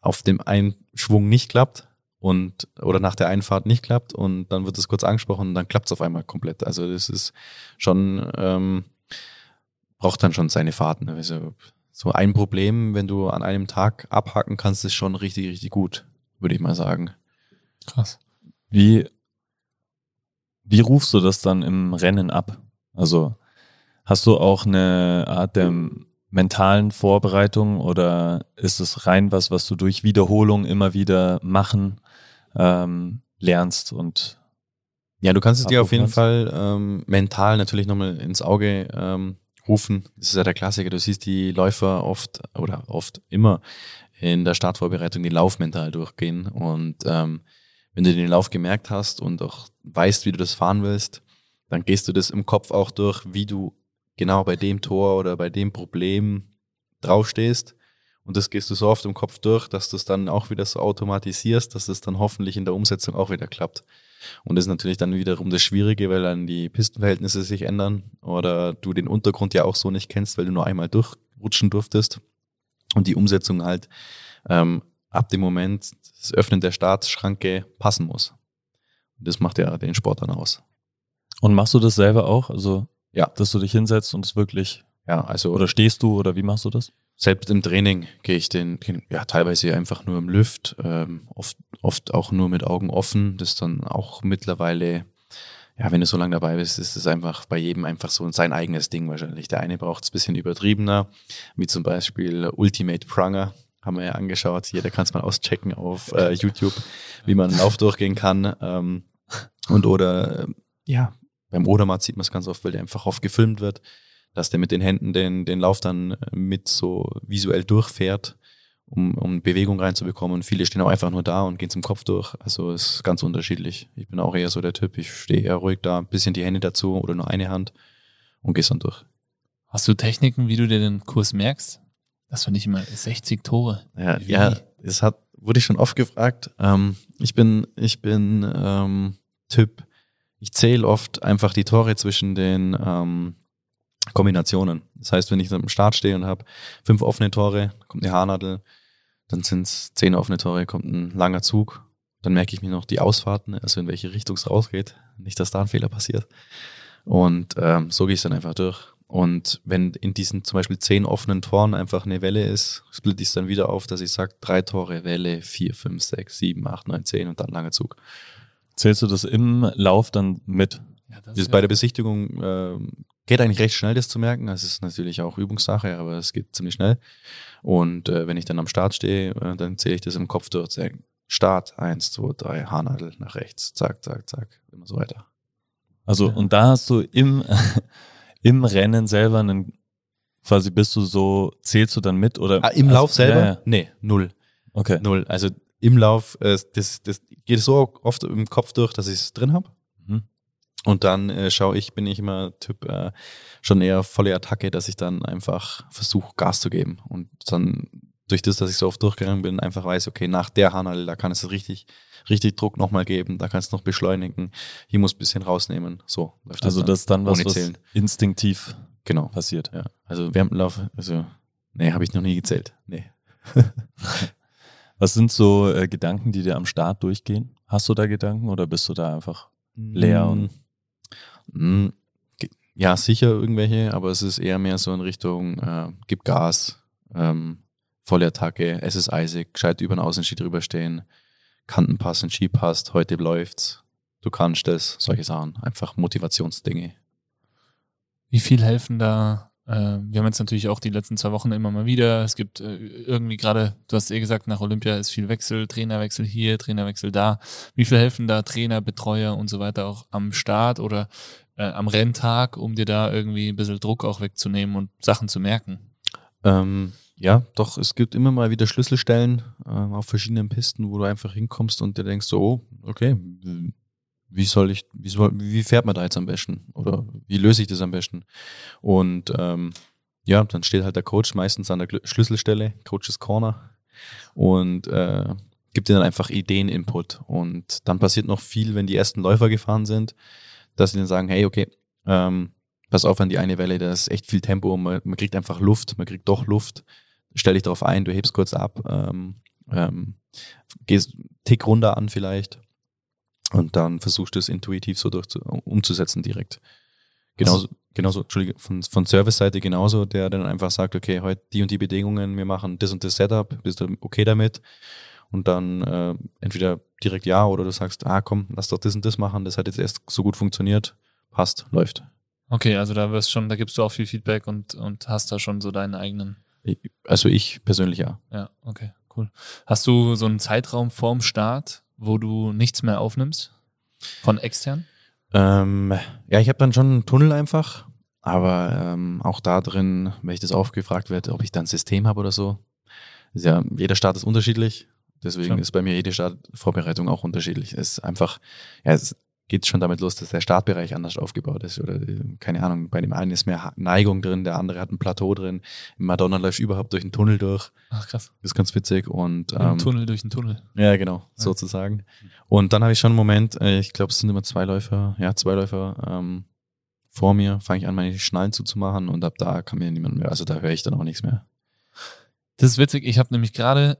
auf dem einen Schwung nicht klappt und oder nach der Einfahrt nicht klappt und dann wird es kurz angesprochen und dann klappt es auf einmal komplett. Also das ist schon ähm, braucht dann schon seine Fahrten. ne? Also so ein Problem, wenn du an einem Tag abhaken kannst, ist schon richtig, richtig gut, würde ich mal sagen. Krass. Wie, wie rufst du das dann im Rennen ab? Also hast du auch eine Art der mentalen Vorbereitung oder ist es rein was, was du durch Wiederholung immer wieder machen ähm, lernst und Ja, du kannst es dir auf jeden Fall ähm, mental natürlich nochmal ins Auge ähm, rufen. Das ist ja der Klassiker. Du siehst die Läufer oft oder oft immer in der Startvorbereitung den Lauf mental durchgehen. Und ähm, wenn du den Lauf gemerkt hast und auch weißt, wie du das fahren willst, dann gehst du das im Kopf auch durch, wie du genau bei dem Tor oder bei dem Problem draufstehst. Und das gehst du so oft im Kopf durch, dass du es dann auch wieder so automatisierst, dass es dann hoffentlich in der Umsetzung auch wieder klappt. Und das ist natürlich dann wiederum das Schwierige, weil dann die Pistenverhältnisse sich ändern oder du den Untergrund ja auch so nicht kennst, weil du nur einmal durch rutschen durftest und die Umsetzung halt ähm, ab dem Moment das Öffnen der Startschranke passen muss. Und das macht ja den Sport dann aus. Und machst du das selber auch? Also, Ja. dass du dich hinsetzt und es wirklich, Ja, also oder stehst du oder wie machst du das? selbst im Training gehe ich den, ja, teilweise einfach nur im Lift, ähm, oft, oft auch nur mit Augen offen. Das ist dann auch mittlerweile, ja, wenn du so lange dabei bist, ist es einfach bei jedem einfach so sein eigenes Ding wahrscheinlich. Der eine braucht es ein bisschen übertriebener, wie zum Beispiel Ultimate Pranger. Haben wir ja angeschaut. Jeder kann es mal auschecken auf äh, YouTube, wie man einen Lauf durchgehen kann. Ähm, und oder, ähm, ja, beim Odermatt sieht man es ganz oft, weil der einfach oft gefilmt wird dass der mit den Händen den, den Lauf dann äh, mit so visuell durchfährt, um, um Bewegung reinzubekommen. Und viele stehen auch einfach nur da und gehen zum Kopf durch. Also es ist ganz unterschiedlich. Ich bin auch eher so der Typ, ich stehe eher ruhig da, ein bisschen die Hände dazu oder nur eine Hand und gehst dann durch. Hast du Techniken, wie du dir den Kurs merkst? Das finde ich immer 60 Tore. Ja, Wie? ja es hat, wurde ich schon oft gefragt. Ähm, ich bin, ich bin ähm, Typ, ich zähle oft einfach die Tore zwischen den ähm, Kombinationen. Das heißt, wenn ich am Start stehe und habe fünf offene Tore, kommt eine Haarnadel, dann sind es zehn offene Tore, kommt ein langer Zug. Dann merke ich mir noch die Ausfahrten, also in welche Richtung es rausgeht. Nicht, dass da ein Fehler passiert. Und ähm, so gehe ich dann einfach durch. Und wenn in diesen zum Beispiel zehn offenen Toren einfach eine Welle ist, splitte ich es dann wieder auf, dass ich sage, drei Tore, Welle, vier, fünf, sechs, sieben, acht, neun, zehn und dann langer Zug. Zählst du das im Lauf dann mit? Ja, Das bei der Besichtigung äh, geht eigentlich recht schnell, das zu merken. Das ist natürlich auch Übungssache, aber es geht ziemlich schnell. Und äh, wenn ich dann am Start stehe, äh, dann zähle ich das im Kopf durch. Start, eins, zwei, drei, Haarnadel nach rechts, zack, zack, zack, immer so weiter. Also, Ja. und da hast du im, im Rennen selber einen, quasi bist du so, zählst du dann mit oder? Ah, Im Lauf selber? Ja, ja. Nee, null. Okay. Null. Also im Lauf, äh, das, das geht so oft im Kopf durch, dass ich es drin habe. Mhm. Und dann äh, schaue ich, bin ich immer Typ äh, schon eher volle Attacke, dass ich dann einfach versuche, Gas zu geben. Und dann durch das, dass ich so oft durchgegangen bin, einfach weiß, okay, nach der Hanal, da kann es richtig, richtig Druck nochmal geben, da kann es noch beschleunigen, hier muss ein bisschen rausnehmen. So läuft Also, dann das dann was, was instinktiv Genau. passiert. Ja. Also Wärmenlauf, also, nee, habe ich noch nie gezählt. Nee. Was sind so äh, Gedanken, die dir am Start durchgehen? Hast du da Gedanken oder bist du da einfach leer und Mm, ge- Ja, sicher irgendwelche, aber es ist eher mehr so in Richtung, äh, gib Gas, ähm, volle Attacke, es ist eisig, gescheit über den Außenski drüber stehen, Kanten passen, Ski passt, heute läuft's, du kannst das, solche Sachen, einfach Motivationsdinge. Wie viel helfen da? Äh, wir haben jetzt natürlich auch die letzten zwei Wochen immer mal wieder. Es gibt äh, irgendwie gerade, du hast eh gesagt, nach Olympia ist viel Wechsel, Trainerwechsel hier, Trainerwechsel da. Wie viel helfen da Trainer, Betreuer und so weiter auch am Start oder äh, am Renntag, um dir da irgendwie ein bisschen Druck auch wegzunehmen und Sachen zu merken? Ähm, ja, doch, es gibt immer mal wieder Schlüsselstellen ähm, auf verschiedenen Pisten, wo du einfach hinkommst und dir denkst so, oh, okay, wie soll ich, wie soll, wie fährt man da jetzt am besten? Oder wie löse ich das am besten? Und ähm, ja, dann steht halt der Coach meistens an der Schlüsselstelle, Coaches Corner, und äh, gibt dir dann einfach Ideen-Input. Und dann passiert noch viel, wenn die ersten Läufer gefahren sind, dass sie dann sagen, hey, okay, ähm, pass auf an die eine Welle, da ist echt viel Tempo, man, man kriegt einfach Luft, man kriegt doch Luft, stell dich darauf ein, du hebst kurz ab, ähm, ähm, gehst Tick runter an vielleicht und dann versuchst du es intuitiv so durch umzusetzen direkt. Genauso, genauso, Entschuldige, von, von Service-Seite genauso, der dann einfach sagt, okay, heute die und die Bedingungen, wir machen das und das Setup, bist du okay damit? Und dann äh, entweder direkt ja oder du sagst, ah komm, lass doch das und das machen, das hat jetzt erst so gut funktioniert, passt, läuft. Okay, also da wirst schon, da gibst du auch viel Feedback und, und hast da schon so deinen eigenen. Also ich persönlich ja. Ja, okay, cool. Hast du so einen Zeitraum vorm Start, wo du nichts mehr aufnimmst? Von extern? Ähm, ja, ich habe dann schon einen Tunnel einfach, aber ähm, auch da drin, wenn ich das aufgefragt werde, ob ich da ein System habe oder so. Ist ja, jeder Start ist unterschiedlich, deswegen Klar. ist bei mir jede Startvorbereitung auch unterschiedlich. Es ist einfach, ja, es geht schon damit los, dass der Startbereich anders aufgebaut ist oder äh, keine Ahnung, bei dem einen ist mehr Neigung drin, der andere hat ein Plateau drin. Madonna läuft überhaupt durch einen Tunnel durch, Ach krass. das ist ganz witzig und Ein ähm, Tunnel durch den Tunnel. ja, genau, Ja. sozusagen. Und dann habe ich schon einen Moment, äh, ich glaube, es sind immer zwei Läufer, ja, zwei Läufer, ähm, vor mir, fange ich an, meine Schnallen zuzumachen und ab da kann mir niemand mehr, also da höre ich dann auch nichts mehr. Das ist witzig, ich habe nämlich gerade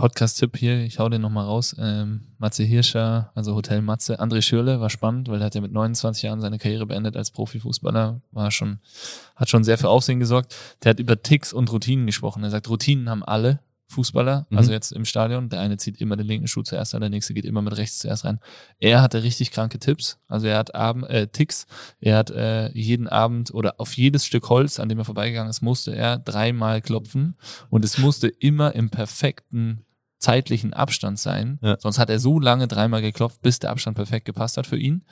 Podcast-Tipp hier, ich hau den nochmal raus. Ähm, Matze Hirscher, also Hotel Matze. André Schürle war spannend, weil er hat ja mit 29 Jahren seine Karriere beendet als Profifußballer, war schon, hat schon sehr für Aufsehen gesorgt. Der hat über Ticks und Routinen gesprochen. Er sagt, Routinen haben alle, Fußballer, mhm. also jetzt im Stadion. Der eine zieht immer den linken Schuh zuerst an, der nächste geht immer mit rechts zuerst rein. Er hatte richtig kranke Tipps. Also er hat Abend, äh, Ticks. Er hat äh, jeden Abend oder auf jedes Stück Holz, an dem er vorbeigegangen ist, musste er dreimal klopfen und es musste immer im perfekten zeitlichen Abstand sein. Ja. Sonst hat er so lange dreimal geklopft, bis der Abstand perfekt gepasst hat für ihn.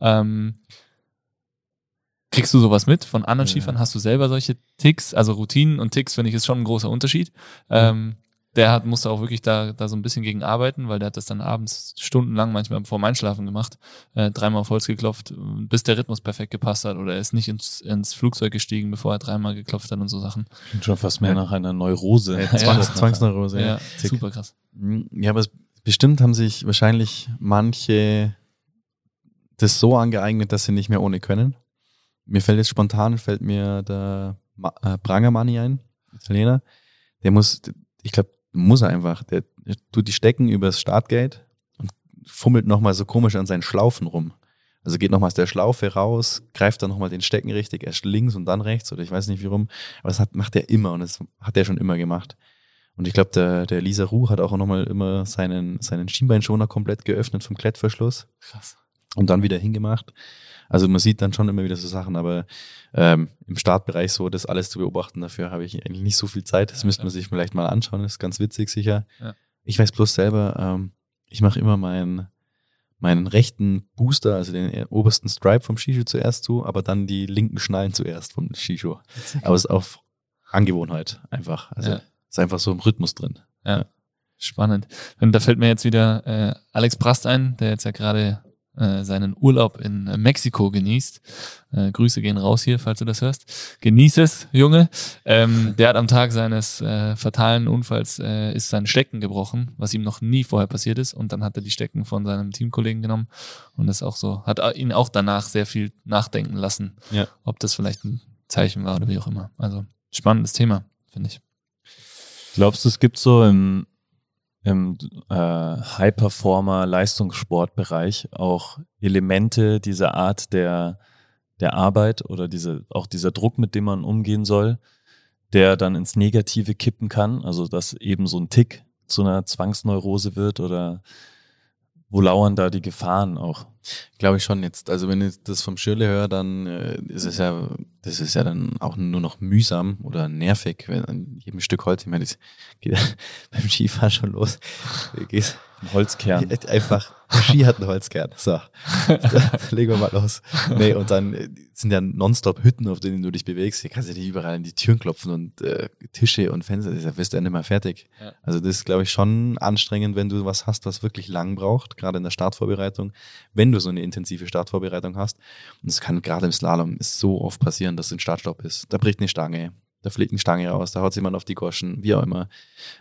Ähm, Kriegst du sowas mit von anderen ja. Skifahrern? Hast du selber solche Ticks? Also Routinen und Ticks, finde ich, ist schon ein großer Unterschied. Ähm, der hat, musste auch wirklich da, da so ein bisschen gegen arbeiten, weil der hat das dann abends stundenlang, manchmal vor dem Einschlafen gemacht, äh, dreimal auf Holz geklopft, bis der Rhythmus perfekt gepasst hat oder er ist nicht ins, ins Flugzeug gestiegen, bevor er dreimal geklopft hat und so Sachen. Klingt schon fast mehr ja. nach einer Neurose. Ja, Zwangs Zwangsneurose, ja. ja super krass. Hm, ja, aber es, bestimmt haben sich wahrscheinlich manche das so angeeignet, dass sie nicht mehr ohne können mir fällt jetzt spontan, fällt mir der äh, Prangamani ein, Italiener. Der muss, ich glaube, muss er einfach. Der, tut die Stecken übers Startgate und fummelt nochmal so komisch an seinen Schlaufen rum. Also geht nochmal aus der Schlaufe raus, greift dann nochmal den Stecken richtig, erst links und dann rechts oder ich weiß nicht wie rum. Aber das hat, macht er immer und das hat er schon immer gemacht. Und ich glaube, der, der Lisa Ruh hat auch nochmal immer seinen, seinen Schienbeinschoner komplett geöffnet vom Klettverschluss. Krass. Und dann wieder hingemacht. Also man sieht dann schon immer wieder so Sachen, aber ähm, im Startbereich so das alles zu beobachten, dafür habe ich eigentlich nicht so viel Zeit. Das ja, müsste man sich vielleicht mal anschauen, das ist ganz witzig sicher. Ja. Ich weiß bloß selber, ähm, ich mache immer meinen meinen rechten Booster, also den obersten Stripe vom Shishu zuerst zu, aber dann die linken Schnallen zuerst vom Shishu. Aber es ist auf Angewohnheit einfach. Also ja. ist einfach so im Rhythmus drin. Ja. Spannend. Und da fällt mir jetzt wieder äh, Alex Prast ein, der jetzt ja gerade äh, seinen Urlaub in Mexiko genießt. Äh, Grüße gehen raus hier, falls du das hörst. Genieß es, Junge. Ähm, der hat am Tag seines äh, fatalen Unfalls äh, ist sein Stecken gebrochen, was ihm noch nie vorher passiert ist. Und dann hat er die Stecken von seinem Teamkollegen genommen und das auch so, hat ihn auch danach sehr viel nachdenken lassen, ja. ob das vielleicht ein Zeichen war oder wie auch immer. Also spannendes Thema, finde ich. Glaubst du, es gibt so im im äh, High-Performer-Leistungssportbereich auch Elemente dieser Art der, der Arbeit oder diese, auch dieser Druck, mit dem man umgehen soll, der dann ins Negative kippen kann. Also dass eben so ein Tick zu einer Zwangsneurose wird oder wo lauern da die Gefahren auch? Glaube ich schon jetzt. Also wenn ich das vom Schirle höre, dann äh, ist es ja, das ist ja dann auch nur noch mühsam oder nervig, wenn an jedem Stück Holz, ich meine, das geht beim Skifahren schon los. Du gehst ein Holzkern. Einfach, der Ski hat einen Holzkern. So, legen wir mal los. Nee, und dann äh, sind ja nonstop Hütten, auf denen du dich bewegst. Hier kannst du nicht überall in die Türen klopfen und äh, Tische und Fenster, da wirst du ja nicht mehr fertig. Ja. Also das ist, glaube ich, schon anstrengend, wenn du was hast, was wirklich lang braucht, gerade in der Startvorbereitung, wenn du so eine intensive Startvorbereitung hast. Und es kann gerade im Slalom ist so oft passieren, dass ein Startstopp ist. Da bricht eine Stange, da fliegt eine Stange raus, da haut jemand auf die Goschen, wie auch immer.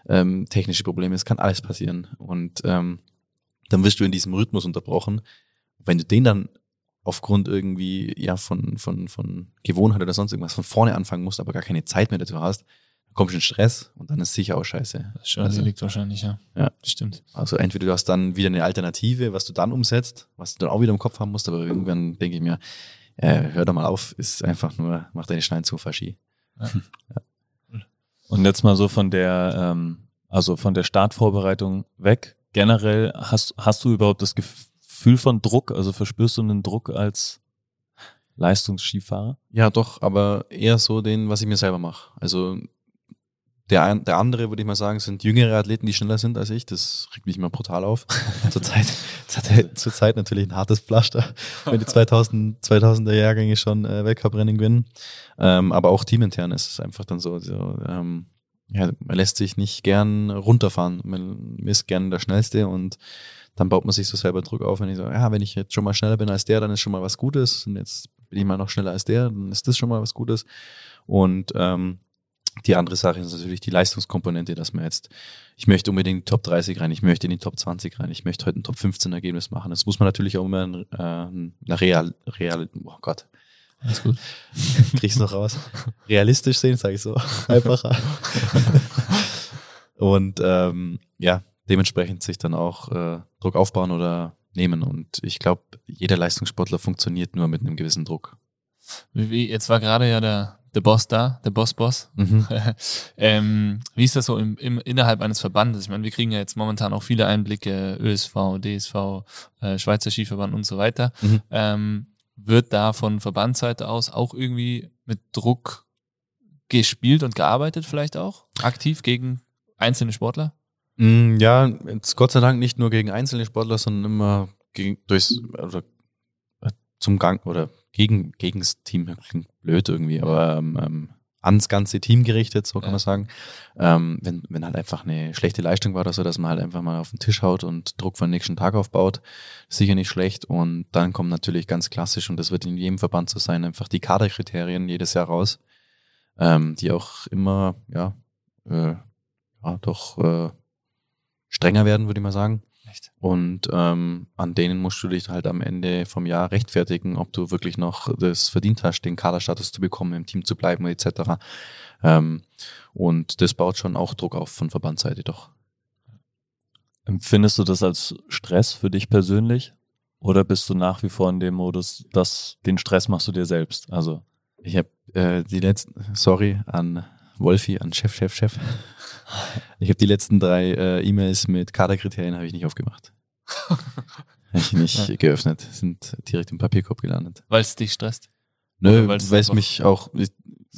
Ähm, technische Probleme, es kann alles passieren. Und ähm, dann wirst du in diesem Rhythmus unterbrochen. Wenn du den dann aufgrund irgendwie ja von, von, von Gewohnheit oder sonst irgendwas von vorne anfangen musst, aber gar keine Zeit mehr dazu hast, dann kommst du in Stress und dann ist sicher auch scheiße. Das schon also, liegt wahrscheinlich, ja. Ja, stimmt. Also entweder du hast dann wieder eine Alternative, was du dann umsetzt, was du dann auch wieder im Kopf haben musst, aber irgendwann denke ich mir, äh, hör doch mal auf, ist einfach nur, mach deine Schneiden zu, Faschi. Und jetzt mal so von der, ähm, also von der Startvorbereitung weg. Generell hast, hast du überhaupt das Gefühl von Druck? Also verspürst du einen Druck als Leistungsskifahrer? Ja, doch, aber eher so den, was ich mir selber mache. Also der, der andere, würde ich mal sagen, sind jüngere Athleten, die schneller sind als ich. Das regt mich immer brutal auf. Zurzeit zur Zeit natürlich ein hartes Pflaster, wenn die 2000, 2000er Jahrgänge schon äh, Weltcuprennen gewinnen. Ähm, aber auch teamintern ist es einfach dann so, so ähm, ja, man lässt sich nicht gern runterfahren. Man ist gern der Schnellste und dann baut man sich so selber Druck auf, wenn ich so, ja, wenn ich jetzt schon mal schneller bin als der, dann ist schon mal was Gutes. Und jetzt bin ich mal noch schneller als der, dann ist das schon mal was Gutes. Und ähm, die andere Sache ist natürlich die Leistungskomponente, dass man jetzt, ich möchte unbedingt in die Top 30 rein, ich möchte in die Top 20 rein, ich möchte heute ein Top 15 Ergebnis machen. Das muss man natürlich auch immer äh, eine real, real, oh Gott, Alles gut. Krieg's noch raus. Realistisch sehen, sage ich so. Einfacher. Und ähm, ja, dementsprechend sich dann auch äh, Druck aufbauen oder nehmen. Und ich glaube, jeder Leistungssportler funktioniert nur mit einem gewissen Druck. Jetzt war gerade ja der, der Boss da, der Boss-Boss. Mhm. ähm, wie ist das so im, im, innerhalb eines Verbandes? Ich meine, wir kriegen ja jetzt momentan auch viele Einblicke, ÖSV, DSV, äh, Schweizer Skiverband und so weiter. Mhm. Ähm, wird da von Verbandsseite aus auch irgendwie mit Druck gespielt und gearbeitet vielleicht auch? Aktiv gegen einzelne Sportler? Mm, Ja, jetzt Gott sei Dank nicht nur gegen einzelne Sportler, sondern immer gegen, durchs, oder äh, zum Gang oder gegen, gegen das Team. Klingt blöd irgendwie, aber ähm, ähm, ans ganze Team gerichtet, so kann Ja. man sagen. Ähm, wenn, wenn halt einfach eine schlechte Leistung war oder so, dass man halt einfach mal auf den Tisch haut und Druck für den nächsten Tag aufbaut, sicher nicht schlecht. Und dann kommt natürlich ganz klassisch, und das wird in jedem Verband so sein, einfach die Kaderkriterien jedes Jahr raus, ähm, die auch immer, ja, äh, ja doch äh, strenger werden, würde ich mal sagen. Echt? Und ähm, an denen musst du dich halt am Ende vom Jahr rechtfertigen, ob du wirklich noch das verdient hast, den Kaderstatus zu bekommen, im Team zu bleiben, etc. Ähm, und das baut schon auch Druck auf von Verbandsseite doch. Empfindest du das als Stress für dich persönlich? Oder bist du nach wie vor in dem Modus, dass den Stress machst du dir selbst? Also, Ich habe äh, die letzten, sorry an Wolfi, an Chef, Chef, Chef. Ich habe die letzten drei äh, E-Mails mit Kaderkriterien habe ich nicht aufgemacht. Habe ich nicht Ja. geöffnet, sind direkt im Papierkorb gelandet. Weil es dich stresst? Nö, weil es mich auch, ich,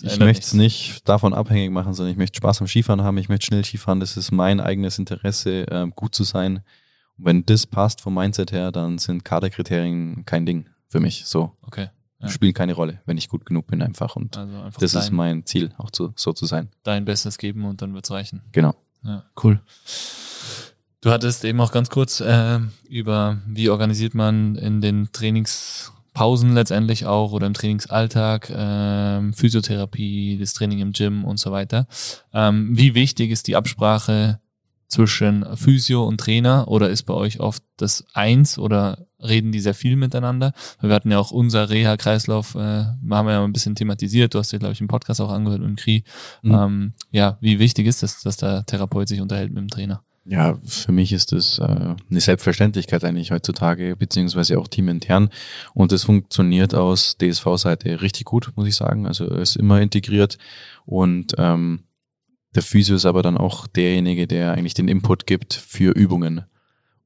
ich möchte es nicht davon abhängig machen, sondern ich möchte Spaß am Skifahren haben, ich möchte schnell Skifahren, das ist mein eigenes Interesse, ähm, gut zu sein. Und wenn das passt vom Mindset her, dann sind Kaderkriterien kein Ding für mich. So, Okay. Ja. spielen keine Rolle, wenn ich gut genug bin einfach. Und Also einfach das ist mein Ziel, auch zu, so zu sein. dein Bestes geben und dann wird's reichen. Genau. Ja, cool. Du hattest eben auch ganz kurz äh, über, wie organisiert man in den Trainingspausen letztendlich auch oder im Trainingsalltag, ähm, Physiotherapie, das Training im Gym und so weiter. Ähm, wie wichtig ist die Absprache zwischen Physio und Trainer oder ist bei euch oft das eins oder reden die sehr viel miteinander? Wir hatten ja auch unser Reha-Kreislauf, äh, haben wir ja ein bisschen thematisiert. Du hast dir, glaube ich, im Podcast auch angehört mit dem Kri. Mhm. Ähm, ja, wie wichtig ist es, dass der Therapeut sich unterhält mit dem Trainer? Ja, für mich ist das äh, eine Selbstverständlichkeit eigentlich heutzutage, beziehungsweise auch teamintern. Und das funktioniert aus DSV-Seite richtig gut, muss ich sagen. Also ist immer integriert und ähm, der Physio ist aber dann auch derjenige, der eigentlich den Input gibt für Übungen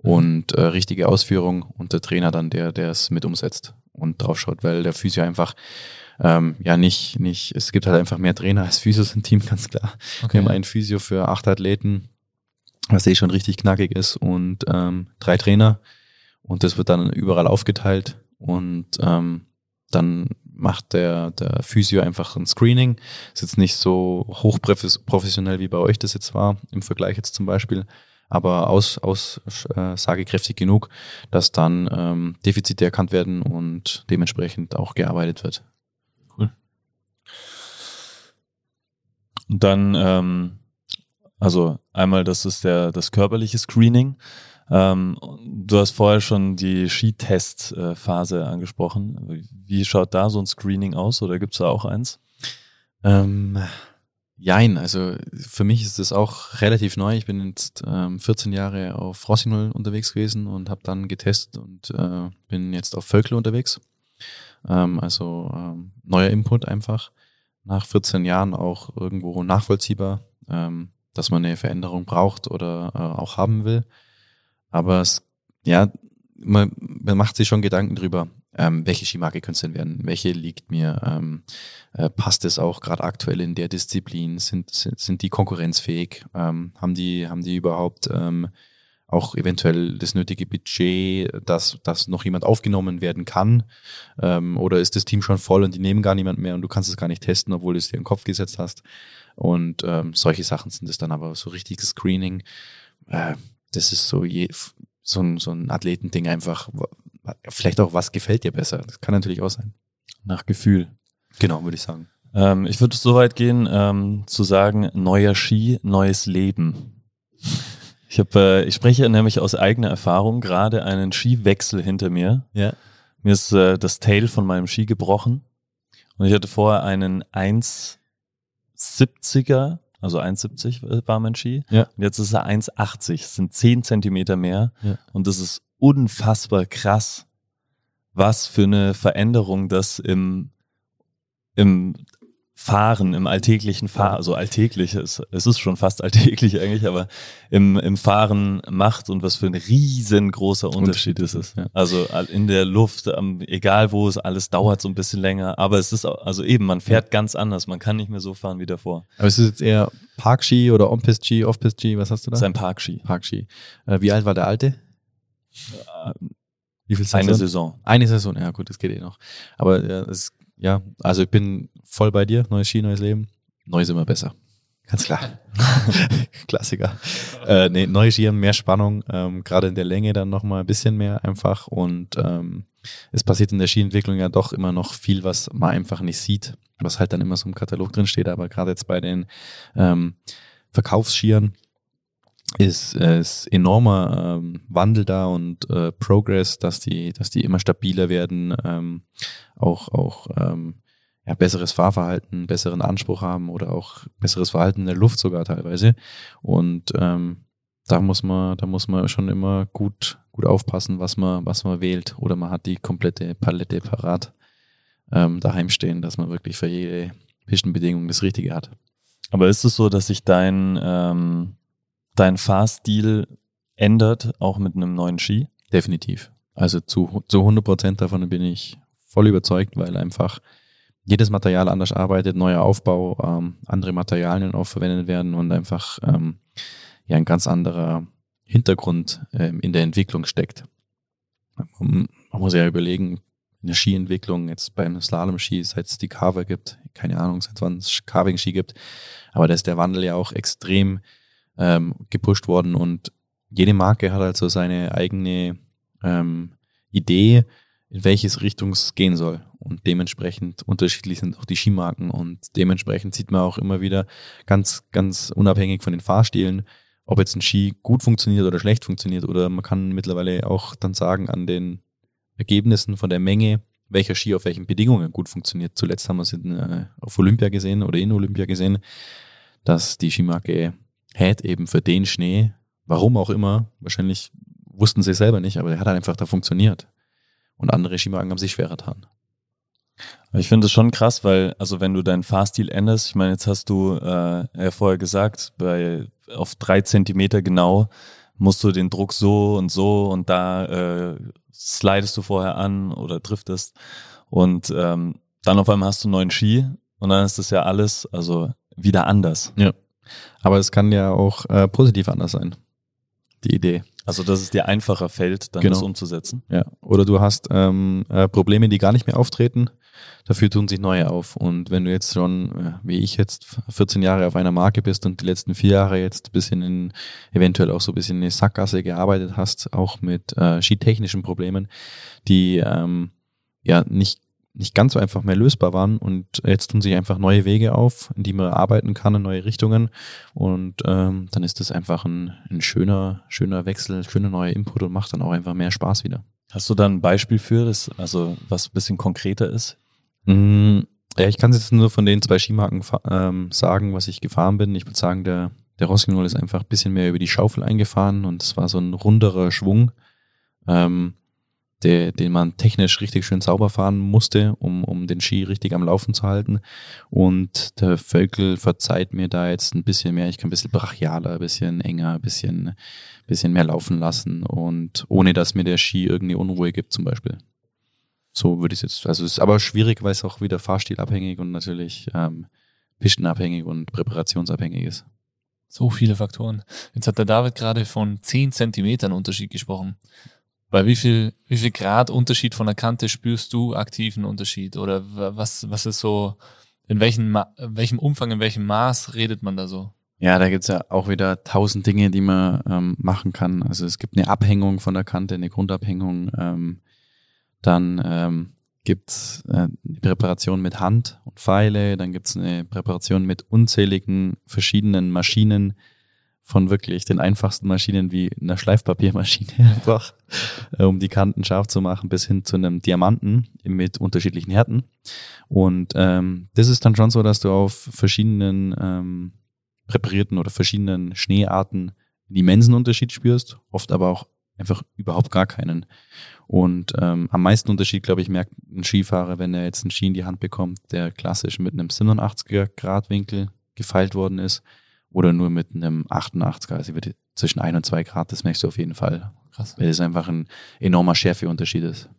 und äh, richtige Ausführung und der Trainer dann der, der es mit umsetzt und draufschaut, weil der Physio einfach ähm, ja nicht, nicht, es gibt halt einfach mehr Trainer als Physios im Team, ganz klar. Wir haben einen Physio für acht Athleten, was eh schon richtig knackig ist und ähm, drei Trainer und das wird dann überall aufgeteilt und ähm, dann macht der, der Physio einfach ein Screening. Ist jetzt nicht so hochprofessionell wie bei euch das jetzt war, im Vergleich jetzt zum Beispiel, aber aus, aussagekräftig genug, dass dann ähm, Defizite erkannt werden und dementsprechend auch gearbeitet wird. Und dann, ähm, also einmal, das ist der, das körperliche Screening. Ähm, du hast vorher schon die Skitest-Phase angesprochen. Wie schaut da so ein Screening aus oder gibt es da auch eins? Ähm, jein, also für mich ist das auch relativ neu. Ich bin jetzt ähm, 14 Jahre auf Rossignol unterwegs gewesen und habe dann getestet und äh, bin jetzt auf Völkle unterwegs. Ähm, also ähm, neuer Input einfach. Nach 14 Jahren auch irgendwo nachvollziehbar, ähm, dass man eine Veränderung braucht oder äh, auch haben will. Aber es, ja, man, man macht sich schon Gedanken drüber, ähm, welche Skimarke könnte es denn werden? Welche liegt mir? Ähm, äh, passt es auch gerade aktuell in der Disziplin? Sind, sind, sind die konkurrenzfähig? Ähm, haben, die, haben die überhaupt ähm, auch eventuell das nötige Budget, dass, dass noch jemand aufgenommen werden kann? Ähm, oder ist das Team schon voll und die nehmen gar niemand mehr und du kannst es gar nicht testen, obwohl du es dir in den Kopf gesetzt hast? Und ähm, solche Sachen sind es dann aber so richtiges Screening. Äh, das ist so, je, so, ein, so ein Athletending einfach. Vielleicht auch, was gefällt dir besser? Das kann natürlich auch sein. Nach Gefühl. Genau, würde ich sagen. Ähm, ich würde so weit gehen, ähm, zu sagen, neuer Ski, neues Leben. Ich, hab, äh, ich spreche nämlich aus eigener Erfahrung gerade einen Skiwechsel hinter mir. Ja. Mir ist äh, das Tail von meinem Ski gebrochen. Und ich hatte vorher einen 1,70er, also 1,70 war mein Ski. Ja. Und jetzt ist er 1,80. Das sind 10 Zentimeter mehr. Ja. Und das ist unfassbar krass, was für eine Veränderung das im, im Fahren, im alltäglichen Fahren, also alltäglich, es, es ist schon fast alltäglich eigentlich, aber im, im Fahren macht und was für ein riesengroßer Unterschied ist es. Ja. Also in der Luft, egal wo es alles dauert so ein bisschen länger, aber es ist, also eben, man fährt ganz anders, man kann nicht mehr so fahren wie davor. Aber ist es jetzt eher Parkski oder On-Pist-Ski, Off-Pist-Ski, was hast du da? Das ist ein Parkski. Parkski. Äh, wie alt war der alte? Wie viel Eine Saison? Saison. Eine Saison, ja gut, das geht eh noch. Aber ja, es, ja, also ich bin voll bei dir. Neues Ski, neues Leben. Neu ist immer besser. Ganz klar. Klassiker. Äh, nee, neue Ski haben mehr Spannung, ähm, gerade in der Länge dann nochmal ein bisschen mehr einfach. Und ähm, es passiert in der Skientwicklung ja doch immer noch viel, was man einfach nicht sieht, was halt dann immer so im Katalog drin steht. Aber gerade jetzt bei den ähm, Verkaufsskiern ist, äh, ist enormer ähm, Wandel da und äh, Progress, dass die, dass die immer stabiler werden, ähm, auch, auch ähm, ja, besseres Fahrverhalten, besseren Anspruch haben oder auch besseres Verhalten in der Luft sogar teilweise. Und ähm, da muss man, da muss man schon immer gut, gut aufpassen, was man, was man wählt. Oder man hat die komplette Palette parat ähm, daheim stehen, dass man wirklich für jede Pistenbedingung das Richtige hat. Aber ist es so, dass sich dein, ähm, dein Fahrstil ändert, auch mit einem neuen Ski? Definitiv. Also zu, zu 100 Prozent davon bin ich voll überzeugt, weil einfach jedes Material anders arbeitet, neuer Aufbau, ähm, andere Materialien auch verwendet werden und einfach ähm, ja ein ganz anderer Hintergrund ähm, in der Entwicklung steckt. Man, muss ja überlegen, in der Skientwicklung, jetzt beim Slalom-Ski, seit es die Carver gibt, keine Ahnung, seit wann es Carving-Ski gibt, aber da ist der Wandel ja auch extrem ähm, gepusht worden und jede Marke hat also seine eigene ähm, Idee, in welches Richtung es gehen soll. Und dementsprechend unterschiedlich sind auch die Skimarken und dementsprechend sieht man auch immer wieder ganz, ganz unabhängig von den Fahrstilen, ob jetzt ein Ski gut funktioniert oder schlecht funktioniert oder man kann mittlerweile auch dann sagen an den Ergebnissen von der Menge, welcher Ski auf welchen Bedingungen gut funktioniert. Zuletzt haben wir es in, äh, auf Olympia gesehen oder in Olympia gesehen, dass die Skimarke Head eben für den Schnee, warum auch immer, wahrscheinlich wussten sie selber nicht, aber der hat halt einfach da funktioniert. Und andere Skimarken haben sich schwerer getan. Ich finde es schon krass, weil, also wenn du deinen Fahrstil änderst, ich meine, jetzt hast du äh, ja vorher gesagt, bei auf drei Zentimeter genau musst du den Druck so und so und da äh, slidest du vorher an oder driftest und ähm, dann auf einmal hast du einen neuen Ski und dann ist das ja alles, also wieder anders. Ja. Aber es kann ja auch äh, positiv anders sein. Die Idee. Also dass es dir einfacher fällt, dann Genau. das umzusetzen. Ja. Oder du hast ähm, äh, Probleme, die gar nicht mehr auftreten. Dafür tun sich neue auf. Und wenn du jetzt schon, äh, wie ich jetzt, 14 Jahre auf einer Marke bist und die letzten vier Jahre jetzt ein bisschen in, eventuell auch so ein bisschen in eine Sackgasse gearbeitet hast, auch mit äh, skitechnischen Problemen, die ähm, ja nicht, nicht ganz so einfach mehr lösbar waren. Und jetzt tun sich einfach neue Wege auf, in die man arbeiten kann, in neue Richtungen. Und ähm, dann ist das einfach ein, ein schöner, schöner Wechsel, schöner neuer Input und macht dann auch einfach mehr Spaß wieder. Hast du da ein Beispiel für das, also was ein bisschen konkreter ist? Mm, Ja, ich kann es jetzt nur von den zwei Skimarken ähm, sagen, was ich gefahren bin. Ich würde sagen, der, der Rossignol ist einfach ein bisschen mehr über die Schaufel eingefahren und es war so ein runderer Schwung, ähm, der, den man technisch richtig schön sauber fahren musste, um, um den Ski richtig am Laufen zu halten. Und der Völkel verzeiht mir da jetzt ein bisschen mehr. Ich kann ein bisschen brachialer, ein bisschen enger, ein bisschen, bisschen mehr laufen lassen und ohne dass mir der Ski irgendwie Unruhe gibt zum Beispiel. So würde ich es jetzt, also es ist aber schwierig, weil es auch wieder fahrstilabhängig und natürlich ähm, pistenabhängig und präparationsabhängig ist. So viele Faktoren. Jetzt hat der David gerade von 10 Zentimetern Unterschied gesprochen. Bei wie viel, wie viel Grad Unterschied von der Kante spürst du aktiven Unterschied? Oder wa- was, was ist so, in welchem, in welchem Umfang, in welchem Maß redet man da so? Ja, da gibt's ja auch wieder tausend Dinge, die man ähm, machen kann. Also es gibt eine Abhängung von der Kante, eine Grundabhängung. Ähm, dann ähm, gibt's äh, eine Präparation mit Hand und Pfeile. Dann gibt's eine Präparation mit unzähligen verschiedenen Maschinen, von wirklich den einfachsten Maschinen wie einer Schleifpapiermaschine einfach, äh, um die Kanten scharf zu machen, bis hin zu einem Diamanten mit unterschiedlichen Härten. Und ähm, das ist dann schon so, dass du auf verschiedenen ähm, präparierten oder verschiedenen Schneearten einen immensen Unterschied spürst, oft aber auch einfach überhaupt gar keinen. Und ähm, am meisten Unterschied, glaube ich, merkt ein Skifahrer, wenn er jetzt einen Ski in die Hand bekommt, der klassisch mit einem 87er Grad Winkel gefeilt worden ist oder nur mit einem 88er, also zwischen 1 und 2 Grad, das merkst du auf jeden Fall. Krass. Weil es einfach ein enormer Schärfeunterschied ist.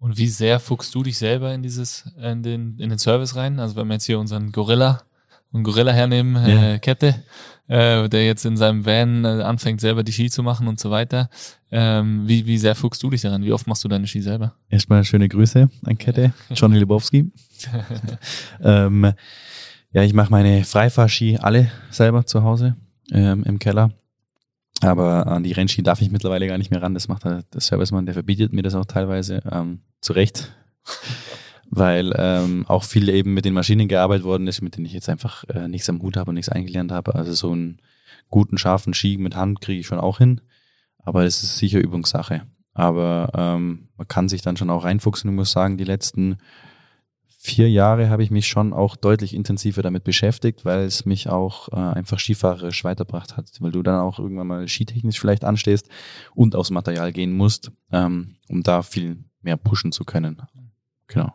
Und wie sehr fuchst du dich selber in dieses, in den, in den Service rein? Also wenn wir jetzt hier unseren Gorilla und Gorilla hernehmen, ja. äh, Kette, äh, der jetzt in seinem Van äh, anfängt, selber die Ski zu machen und so weiter. Ähm, wie, wie sehr fuchst du dich daran? Wie oft machst du deine Ski selber? Erstmal schöne Grüße an Kette, Johnny Lebowski. ähm, ja, ich mache meine Freifahrski alle selber zu Hause ähm, im Keller. Aber an die Rennski darf ich mittlerweile gar nicht mehr ran. Das macht der Servicemann, der verbietet mir das auch teilweise. Ähm, zu Recht weil ähm, auch viel eben mit den Maschinen gearbeitet worden ist, mit denen ich jetzt einfach äh, nichts am Hut habe und nichts eingelernt habe. Also so einen guten, scharfen Ski mit Hand kriege ich schon auch hin, aber es ist sicher Übungssache. Aber ähm, man kann sich dann schon auch reinfuchsen. Ich muss sagen, die letzten vier Jahre habe ich mich schon auch deutlich intensiver damit beschäftigt, weil es mich auch äh, einfach skifahrerisch weitergebracht hat, weil du dann auch irgendwann mal skitechnisch vielleicht anstehst und aufs Material gehen musst, ähm, um da viel mehr pushen zu können. Genau.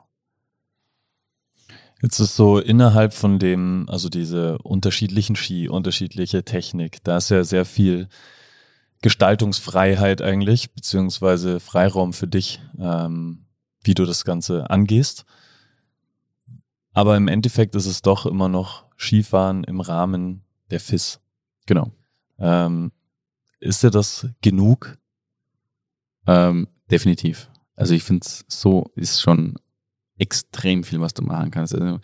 Jetzt ist so innerhalb von dem, also diese unterschiedlichen Ski, unterschiedliche Technik, da ist ja sehr viel Gestaltungsfreiheit eigentlich, beziehungsweise Freiraum für dich, ähm, wie du das Ganze angehst. Aber im Endeffekt ist es doch immer noch Skifahren im Rahmen der FIS. Genau. Ähm, ist dir das genug? Ähm, definitiv. Also ich finde es so ist schon extrem viel, was du machen kannst. Also,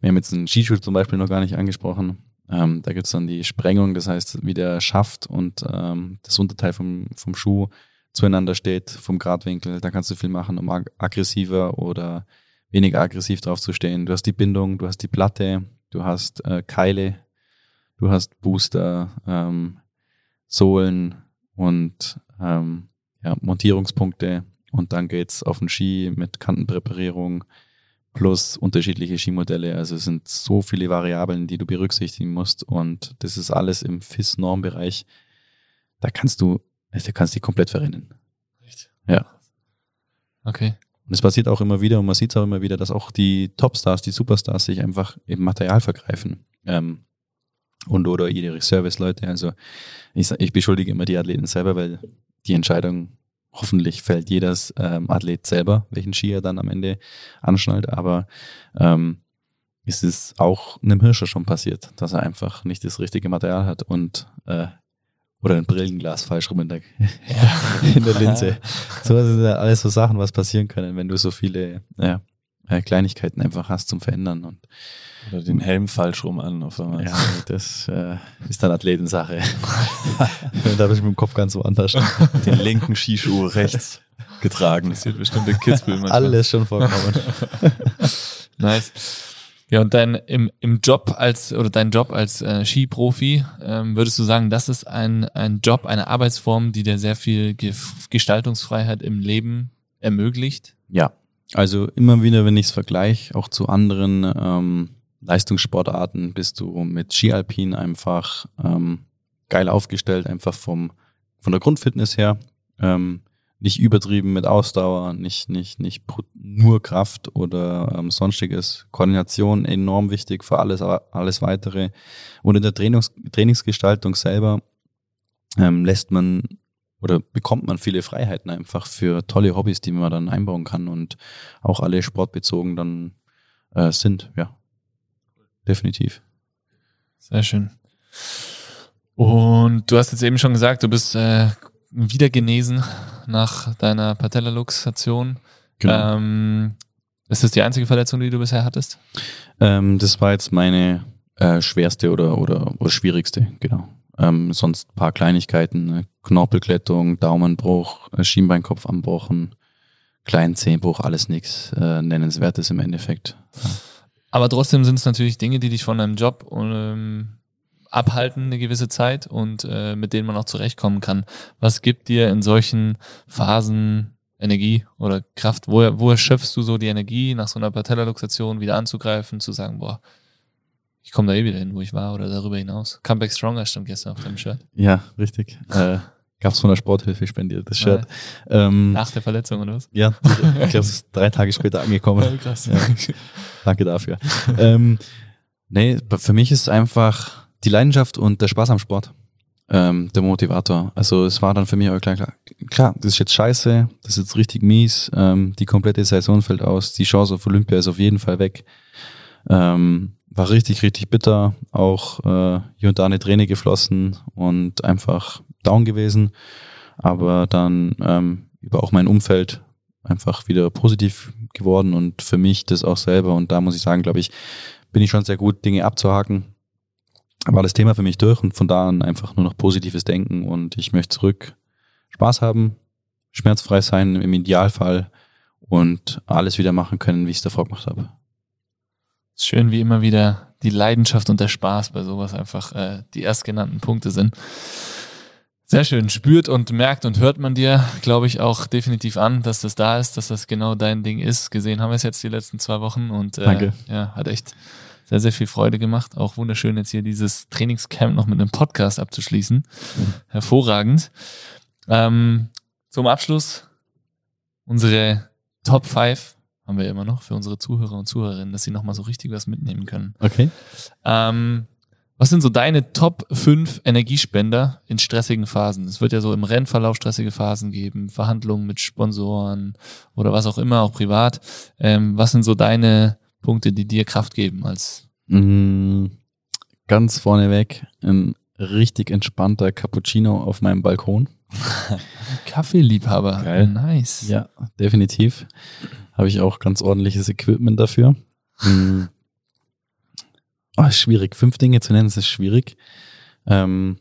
wir haben jetzt einen Skischuh zum Beispiel noch gar nicht angesprochen. Ähm, da gibt es dann die Sprengung, das heißt, wie der Schaft und ähm, das Unterteil vom, vom Schuh zueinander steht, vom Gradwinkel. Da kannst du viel machen, um ag aggressiver oder weniger aggressiv drauf zu stehen. Du hast die Bindung, du hast die Platte, du hast äh, Keile, du hast Booster, ähm, Sohlen und ähm, ja, Montierungspunkte und dann geht's auf den Ski mit Kantenpräparierung plus unterschiedliche Skimodelle. Also es sind so viele Variablen, die du berücksichtigen musst. Und das ist alles im FIS-Normbereich. Da kannst du, da kannst du dich komplett verrennen. Echt? Ja. Okay. Und es passiert auch immer wieder und man sieht es auch immer wieder, dass auch die Topstars, die Superstars sich einfach im Material vergreifen. Ähm, und oder ihre Serviceleute. Also ich, ich beschuldige immer die Athleten selber, weil die Entscheidung hoffentlich fällt jedes ähm, Athlet selber, welchen Ski er dann am Ende anschnallt, aber ähm, es ist auch einem Hirscher schon passiert, dass er einfach nicht das richtige Material hat und äh, oder ein Brillenglas falsch rum in der, ja. in der Linse. so sind ja alles so Sachen, was passieren können, wenn du so viele ja, äh, Kleinigkeiten einfach hast zum Verändern. Und oder den Helm falsch rum an auf einmal. Ja, das äh, ist dann Athletensache. da habe ich mit dem Kopf ganz woanders. Den linken Skischuh rechts getragen. Das wird bestimmte Kitzbühel. Alles schon vorgekommen. nice. Ja, und dein im, im Job als oder dein Job als äh, Skiprofi, ähm, würdest du sagen, das ist ein, ein Job, eine Arbeitsform, die dir sehr viel Ge Gestaltungsfreiheit im Leben ermöglicht? Ja, also immer wieder, wenn ich es vergleiche, auch zu anderen ähm, Leistungssportarten, bist du mit Skialpin einfach ähm, geil aufgestellt, einfach vom von der Grundfitness her. Ähm, nicht übertrieben mit Ausdauer, nicht, nicht, nicht nur Kraft oder ähm, sonstiges. Koordination enorm wichtig für alles, alles weitere. Und in der Trainings, Trainingsgestaltung selber ähm, lässt man oder bekommt man viele Freiheiten einfach für tolle Hobbys, die man dann einbauen kann und auch alle sportbezogen dann äh, sind, ja. Definitiv. Sehr schön. Und du hast jetzt eben schon gesagt, du bist äh, wieder genesen nach deiner Patellaluxation. Genau. Ähm, ist das die einzige Verletzung, die du bisher hattest? Ähm, das war jetzt meine äh, schwerste oder, oder, oder schwierigste, genau. Ähm, sonst ein paar Kleinigkeiten, ne? Knorpelklettung, Daumenbruch, äh, Schienbeinkopf anbrochen, kleinen Zehenbruch, alles nichts äh, Nennenswertes im Endeffekt. Ja. Aber trotzdem sind es natürlich Dinge, die dich von deinem Job ähm, abhalten eine gewisse Zeit und äh, mit denen man auch zurechtkommen kann. Was gibt dir in solchen Phasen Energie oder Kraft? Woher, woher schöpfst du so die Energie, nach so einer Patellaluxation wieder anzugreifen, zu sagen, boah, ich komme da eh wieder hin, wo ich war oder darüber hinaus. Comeback Stronger stand gestern auf deinem Shirt. Ja, richtig. Äh, Gab es von der Sporthilfe spendiert, das Shirt. Ähm, Nach der Verletzung oder was? ja, ich glaube, es ist drei Tage später angekommen. krass. Ja. Danke dafür. ähm, nee, für mich ist einfach die Leidenschaft und der Spaß am Sport ähm, der Motivator. Also es war dann für mich auch klar, klar, klar das ist jetzt scheiße, das ist jetzt richtig mies, ähm, die komplette Saison fällt aus, die Chance auf Olympia ist auf jeden Fall weg. Ähm, war richtig, richtig bitter, auch äh, hier und da eine Träne geflossen und einfach down gewesen, aber dann ähm, über auch mein Umfeld einfach wieder positiv geworden und für mich das auch selber und da muss ich sagen, glaube ich, bin ich schon sehr gut, Dinge abzuhaken. War das Thema für mich durch und von da an einfach nur noch positives Denken und ich möchte zurück Spaß haben, schmerzfrei sein im Idealfall und alles wieder machen können, wie ich es davor gemacht habe. Schön, wie immer wieder die Leidenschaft und der Spaß bei sowas einfach äh, die erstgenannten Punkte sind. Sehr schön. Spürt und merkt und hört man dir, glaube ich, auch definitiv an, dass das da ist, dass das genau dein Ding ist. Gesehen haben wir es jetzt die letzten zwei Wochen und äh, Danke. ja, hat echt sehr, sehr viel Freude gemacht. Auch wunderschön, jetzt hier dieses Trainingscamp noch mit einem Podcast abzuschließen. Hervorragend. Ähm, zum Abschluss unsere Top 5 haben wir immer noch für unsere Zuhörer und Zuhörerinnen, dass sie nochmal so richtig was mitnehmen können. Okay. Ähm, was sind so deine Top 5 Energiespender in stressigen Phasen? Es wird ja so im Rennverlauf stressige Phasen geben, Verhandlungen mit Sponsoren oder was auch immer, auch privat. Ähm, was sind so deine Punkte, die dir Kraft geben als Mm, Ganz vorneweg ein richtig entspannter Cappuccino auf meinem Balkon. Kaffeeliebhaber? Geil. Nice. Ja, definitiv. Habe ich auch ganz ordentliches Equipment dafür. Mm. Oh, schwierig. Fünf Dinge zu nennen, das ist schwierig. Ähm,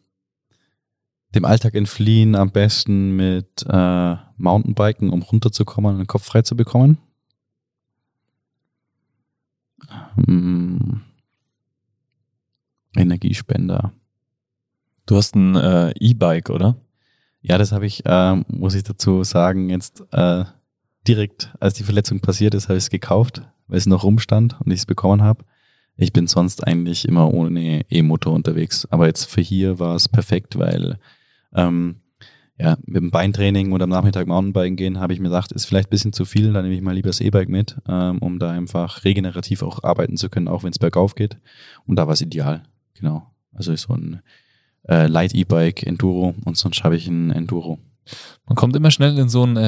dem Alltag entfliehen am besten mit äh, Mountainbiken, um runterzukommen und den Kopf frei zu bekommen. Mm. Energiespender. Du hast ein äh, E-Bike, oder? Ja, das habe ich, ähm, muss ich dazu sagen, jetzt äh, direkt, als die Verletzung passiert ist, habe ich es gekauft, weil es noch rumstand und ich es bekommen habe. Ich bin sonst eigentlich immer ohne E-Motor unterwegs, aber jetzt für hier war es perfekt, weil ähm, ja, mit dem Beintraining und am Nachmittag Mountainbiken gehen, habe ich mir gedacht, ist vielleicht ein bisschen zu viel, dann nehme ich mal lieber das E-Bike mit, ähm, um da einfach regenerativ auch arbeiten zu können, auch wenn es bergauf geht. Und da war es ideal, genau. Also so ein äh, Light E-Bike, Enduro und sonst habe ich ein Enduro. Man kommt immer schnell in so einen äh,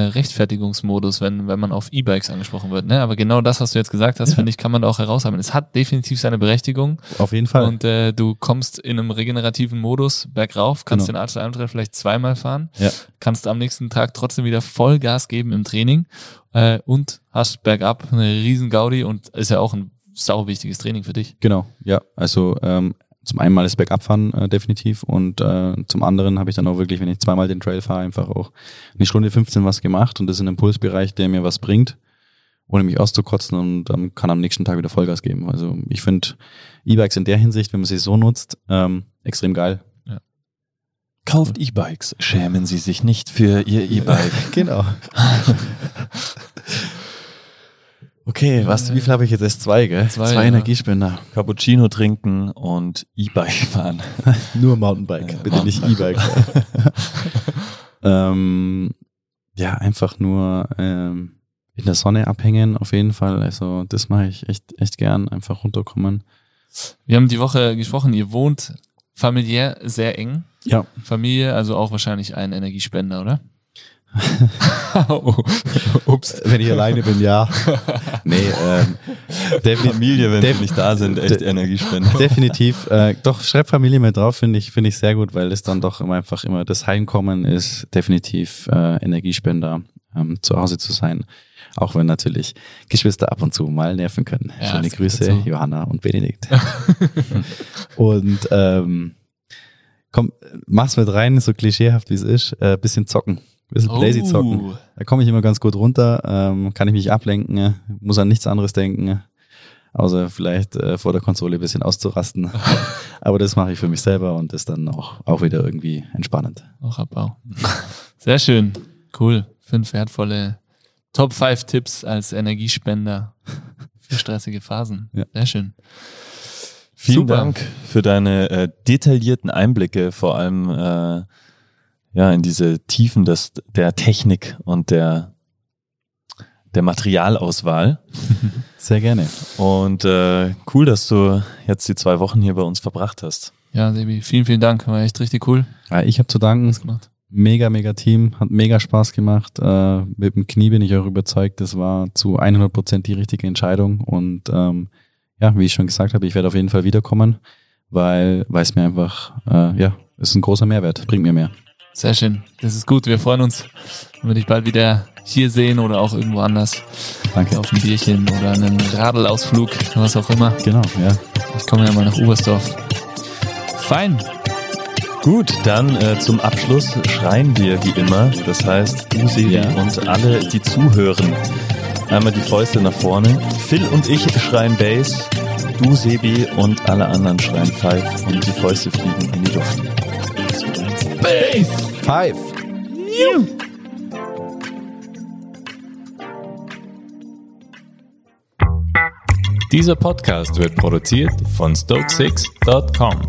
Rechtfertigungsmodus, wenn, wenn man auf E-Bikes angesprochen wird. Ne? Aber genau das, was du jetzt gesagt hast, Ja. finde ich, kann man da auch heraushaben. Es hat definitiv seine Berechtigung. Auf jeden Fall. Und äh, du kommst in einem regenerativen Modus bergauf, kannst Genau. den Archer Almtrail vielleicht zweimal fahren, Ja. kannst am nächsten Tag trotzdem wieder Vollgas geben im Training äh, und hast bergab eine riesen Gaudi und ist ja auch ein sau wichtiges Training für dich. Genau, ja. Also ähm, zum einen mal das Bergabfahren äh, definitiv und äh, zum anderen habe ich dann auch wirklich, wenn ich zweimal den Trail fahre, einfach auch eine Stunde 15 was gemacht und das ist ein Impulsbereich, der mir was bringt, ohne mich auszukotzen und ähm, kann am nächsten Tag wieder Vollgas geben. Also ich finde E-Bikes in der Hinsicht, wenn man sie so nutzt, ähm, extrem geil. Kauft E-Bikes. Schämen Sie sich nicht für Ihr E-Bike. Genau. Okay, was, wie viel habe ich jetzt? Erst zwei, gell? Zwei, zwei ja. Energiespender. Cappuccino trinken und E-Bike fahren. Nur Mountainbike, Ja, bitte nicht E-Bike. ähm, ja, einfach nur ähm, in der Sonne abhängen, auf jeden Fall. Also das mache ich echt, echt gern, einfach runterkommen. Wir haben die Woche gesprochen, ihr wohnt familiär sehr eng. Ja. Familie, also auch wahrscheinlich ein Energiespender, oder? oh, ups. Wenn ich alleine bin, ja. nee, ähm, defini Familie, wenn Def- sie nicht da sind, echt de- Energiespender. definitiv. Äh, doch, schreib Familie mit drauf, finde ich, finde ich sehr gut, weil es dann doch immer einfach immer das Heimkommen ist definitiv äh, Energiespender, ähm, zu Hause zu sein. Auch wenn natürlich Geschwister ab und zu mal nerven können. Ja, Schöne Grüße, dazu. Johanna und Benedikt. und ähm, komm, mach's mit rein, so klischeehaft wie es ist, äh, bisschen zocken. Bisschen Blazy zocken. Oh. Da komme ich immer ganz gut runter, ähm, kann ich mich ablenken, muss an nichts anderes denken. außer vielleicht äh, vor der Konsole ein bisschen auszurasten. Aber das mache ich für mich selber und ist dann auch, auch wieder irgendwie entspannend. Auch Abbau. Sehr schön. Cool. Fünf wertvolle Top 5 Tipps als Energiespender für stressige Phasen. Ja. Sehr schön. Vielen Super. Dank für deine äh, detaillierten Einblicke, vor allem äh, ja in diese Tiefen des, der Technik und der der Materialauswahl. Sehr gerne. Und äh, cool, dass du jetzt die zwei Wochen hier bei uns verbracht hast. Ja, Sebi, vielen, vielen Dank. War echt richtig cool. Ja, ich habe zu danken. Gemacht. Mega, mega Team. Hat mega Spaß gemacht. Äh, mit dem Knie bin ich auch überzeugt, das war zu 100 Prozent die richtige Entscheidung. Und ähm, ja, wie ich schon gesagt habe, ich werde auf jeden Fall wiederkommen, weil weil es mir einfach, äh, ja, ist ein großer Mehrwert, bringt mir mehr. Sehr schön. Das ist gut. Wir freuen uns, wenn wir dich bald wieder hier sehen oder auch irgendwo anders. Danke. Auf ein Bierchen oder einen Radelausflug, was auch immer. Genau, ja. Ich komme ja mal nach Oberstdorf. Fein. Gut, dann äh, zum Abschluss schreien wir wie immer. Das heißt, du, Sebi Ja. und alle, die zuhören. Einmal die Fäuste nach vorne. Phil und ich schreien Bass. Du, Sebi und alle anderen schreien Five. Und die Fäuste fliegen in die Luft. Bass. Five. Dieser Podcast wird produziert von Stokesix.com.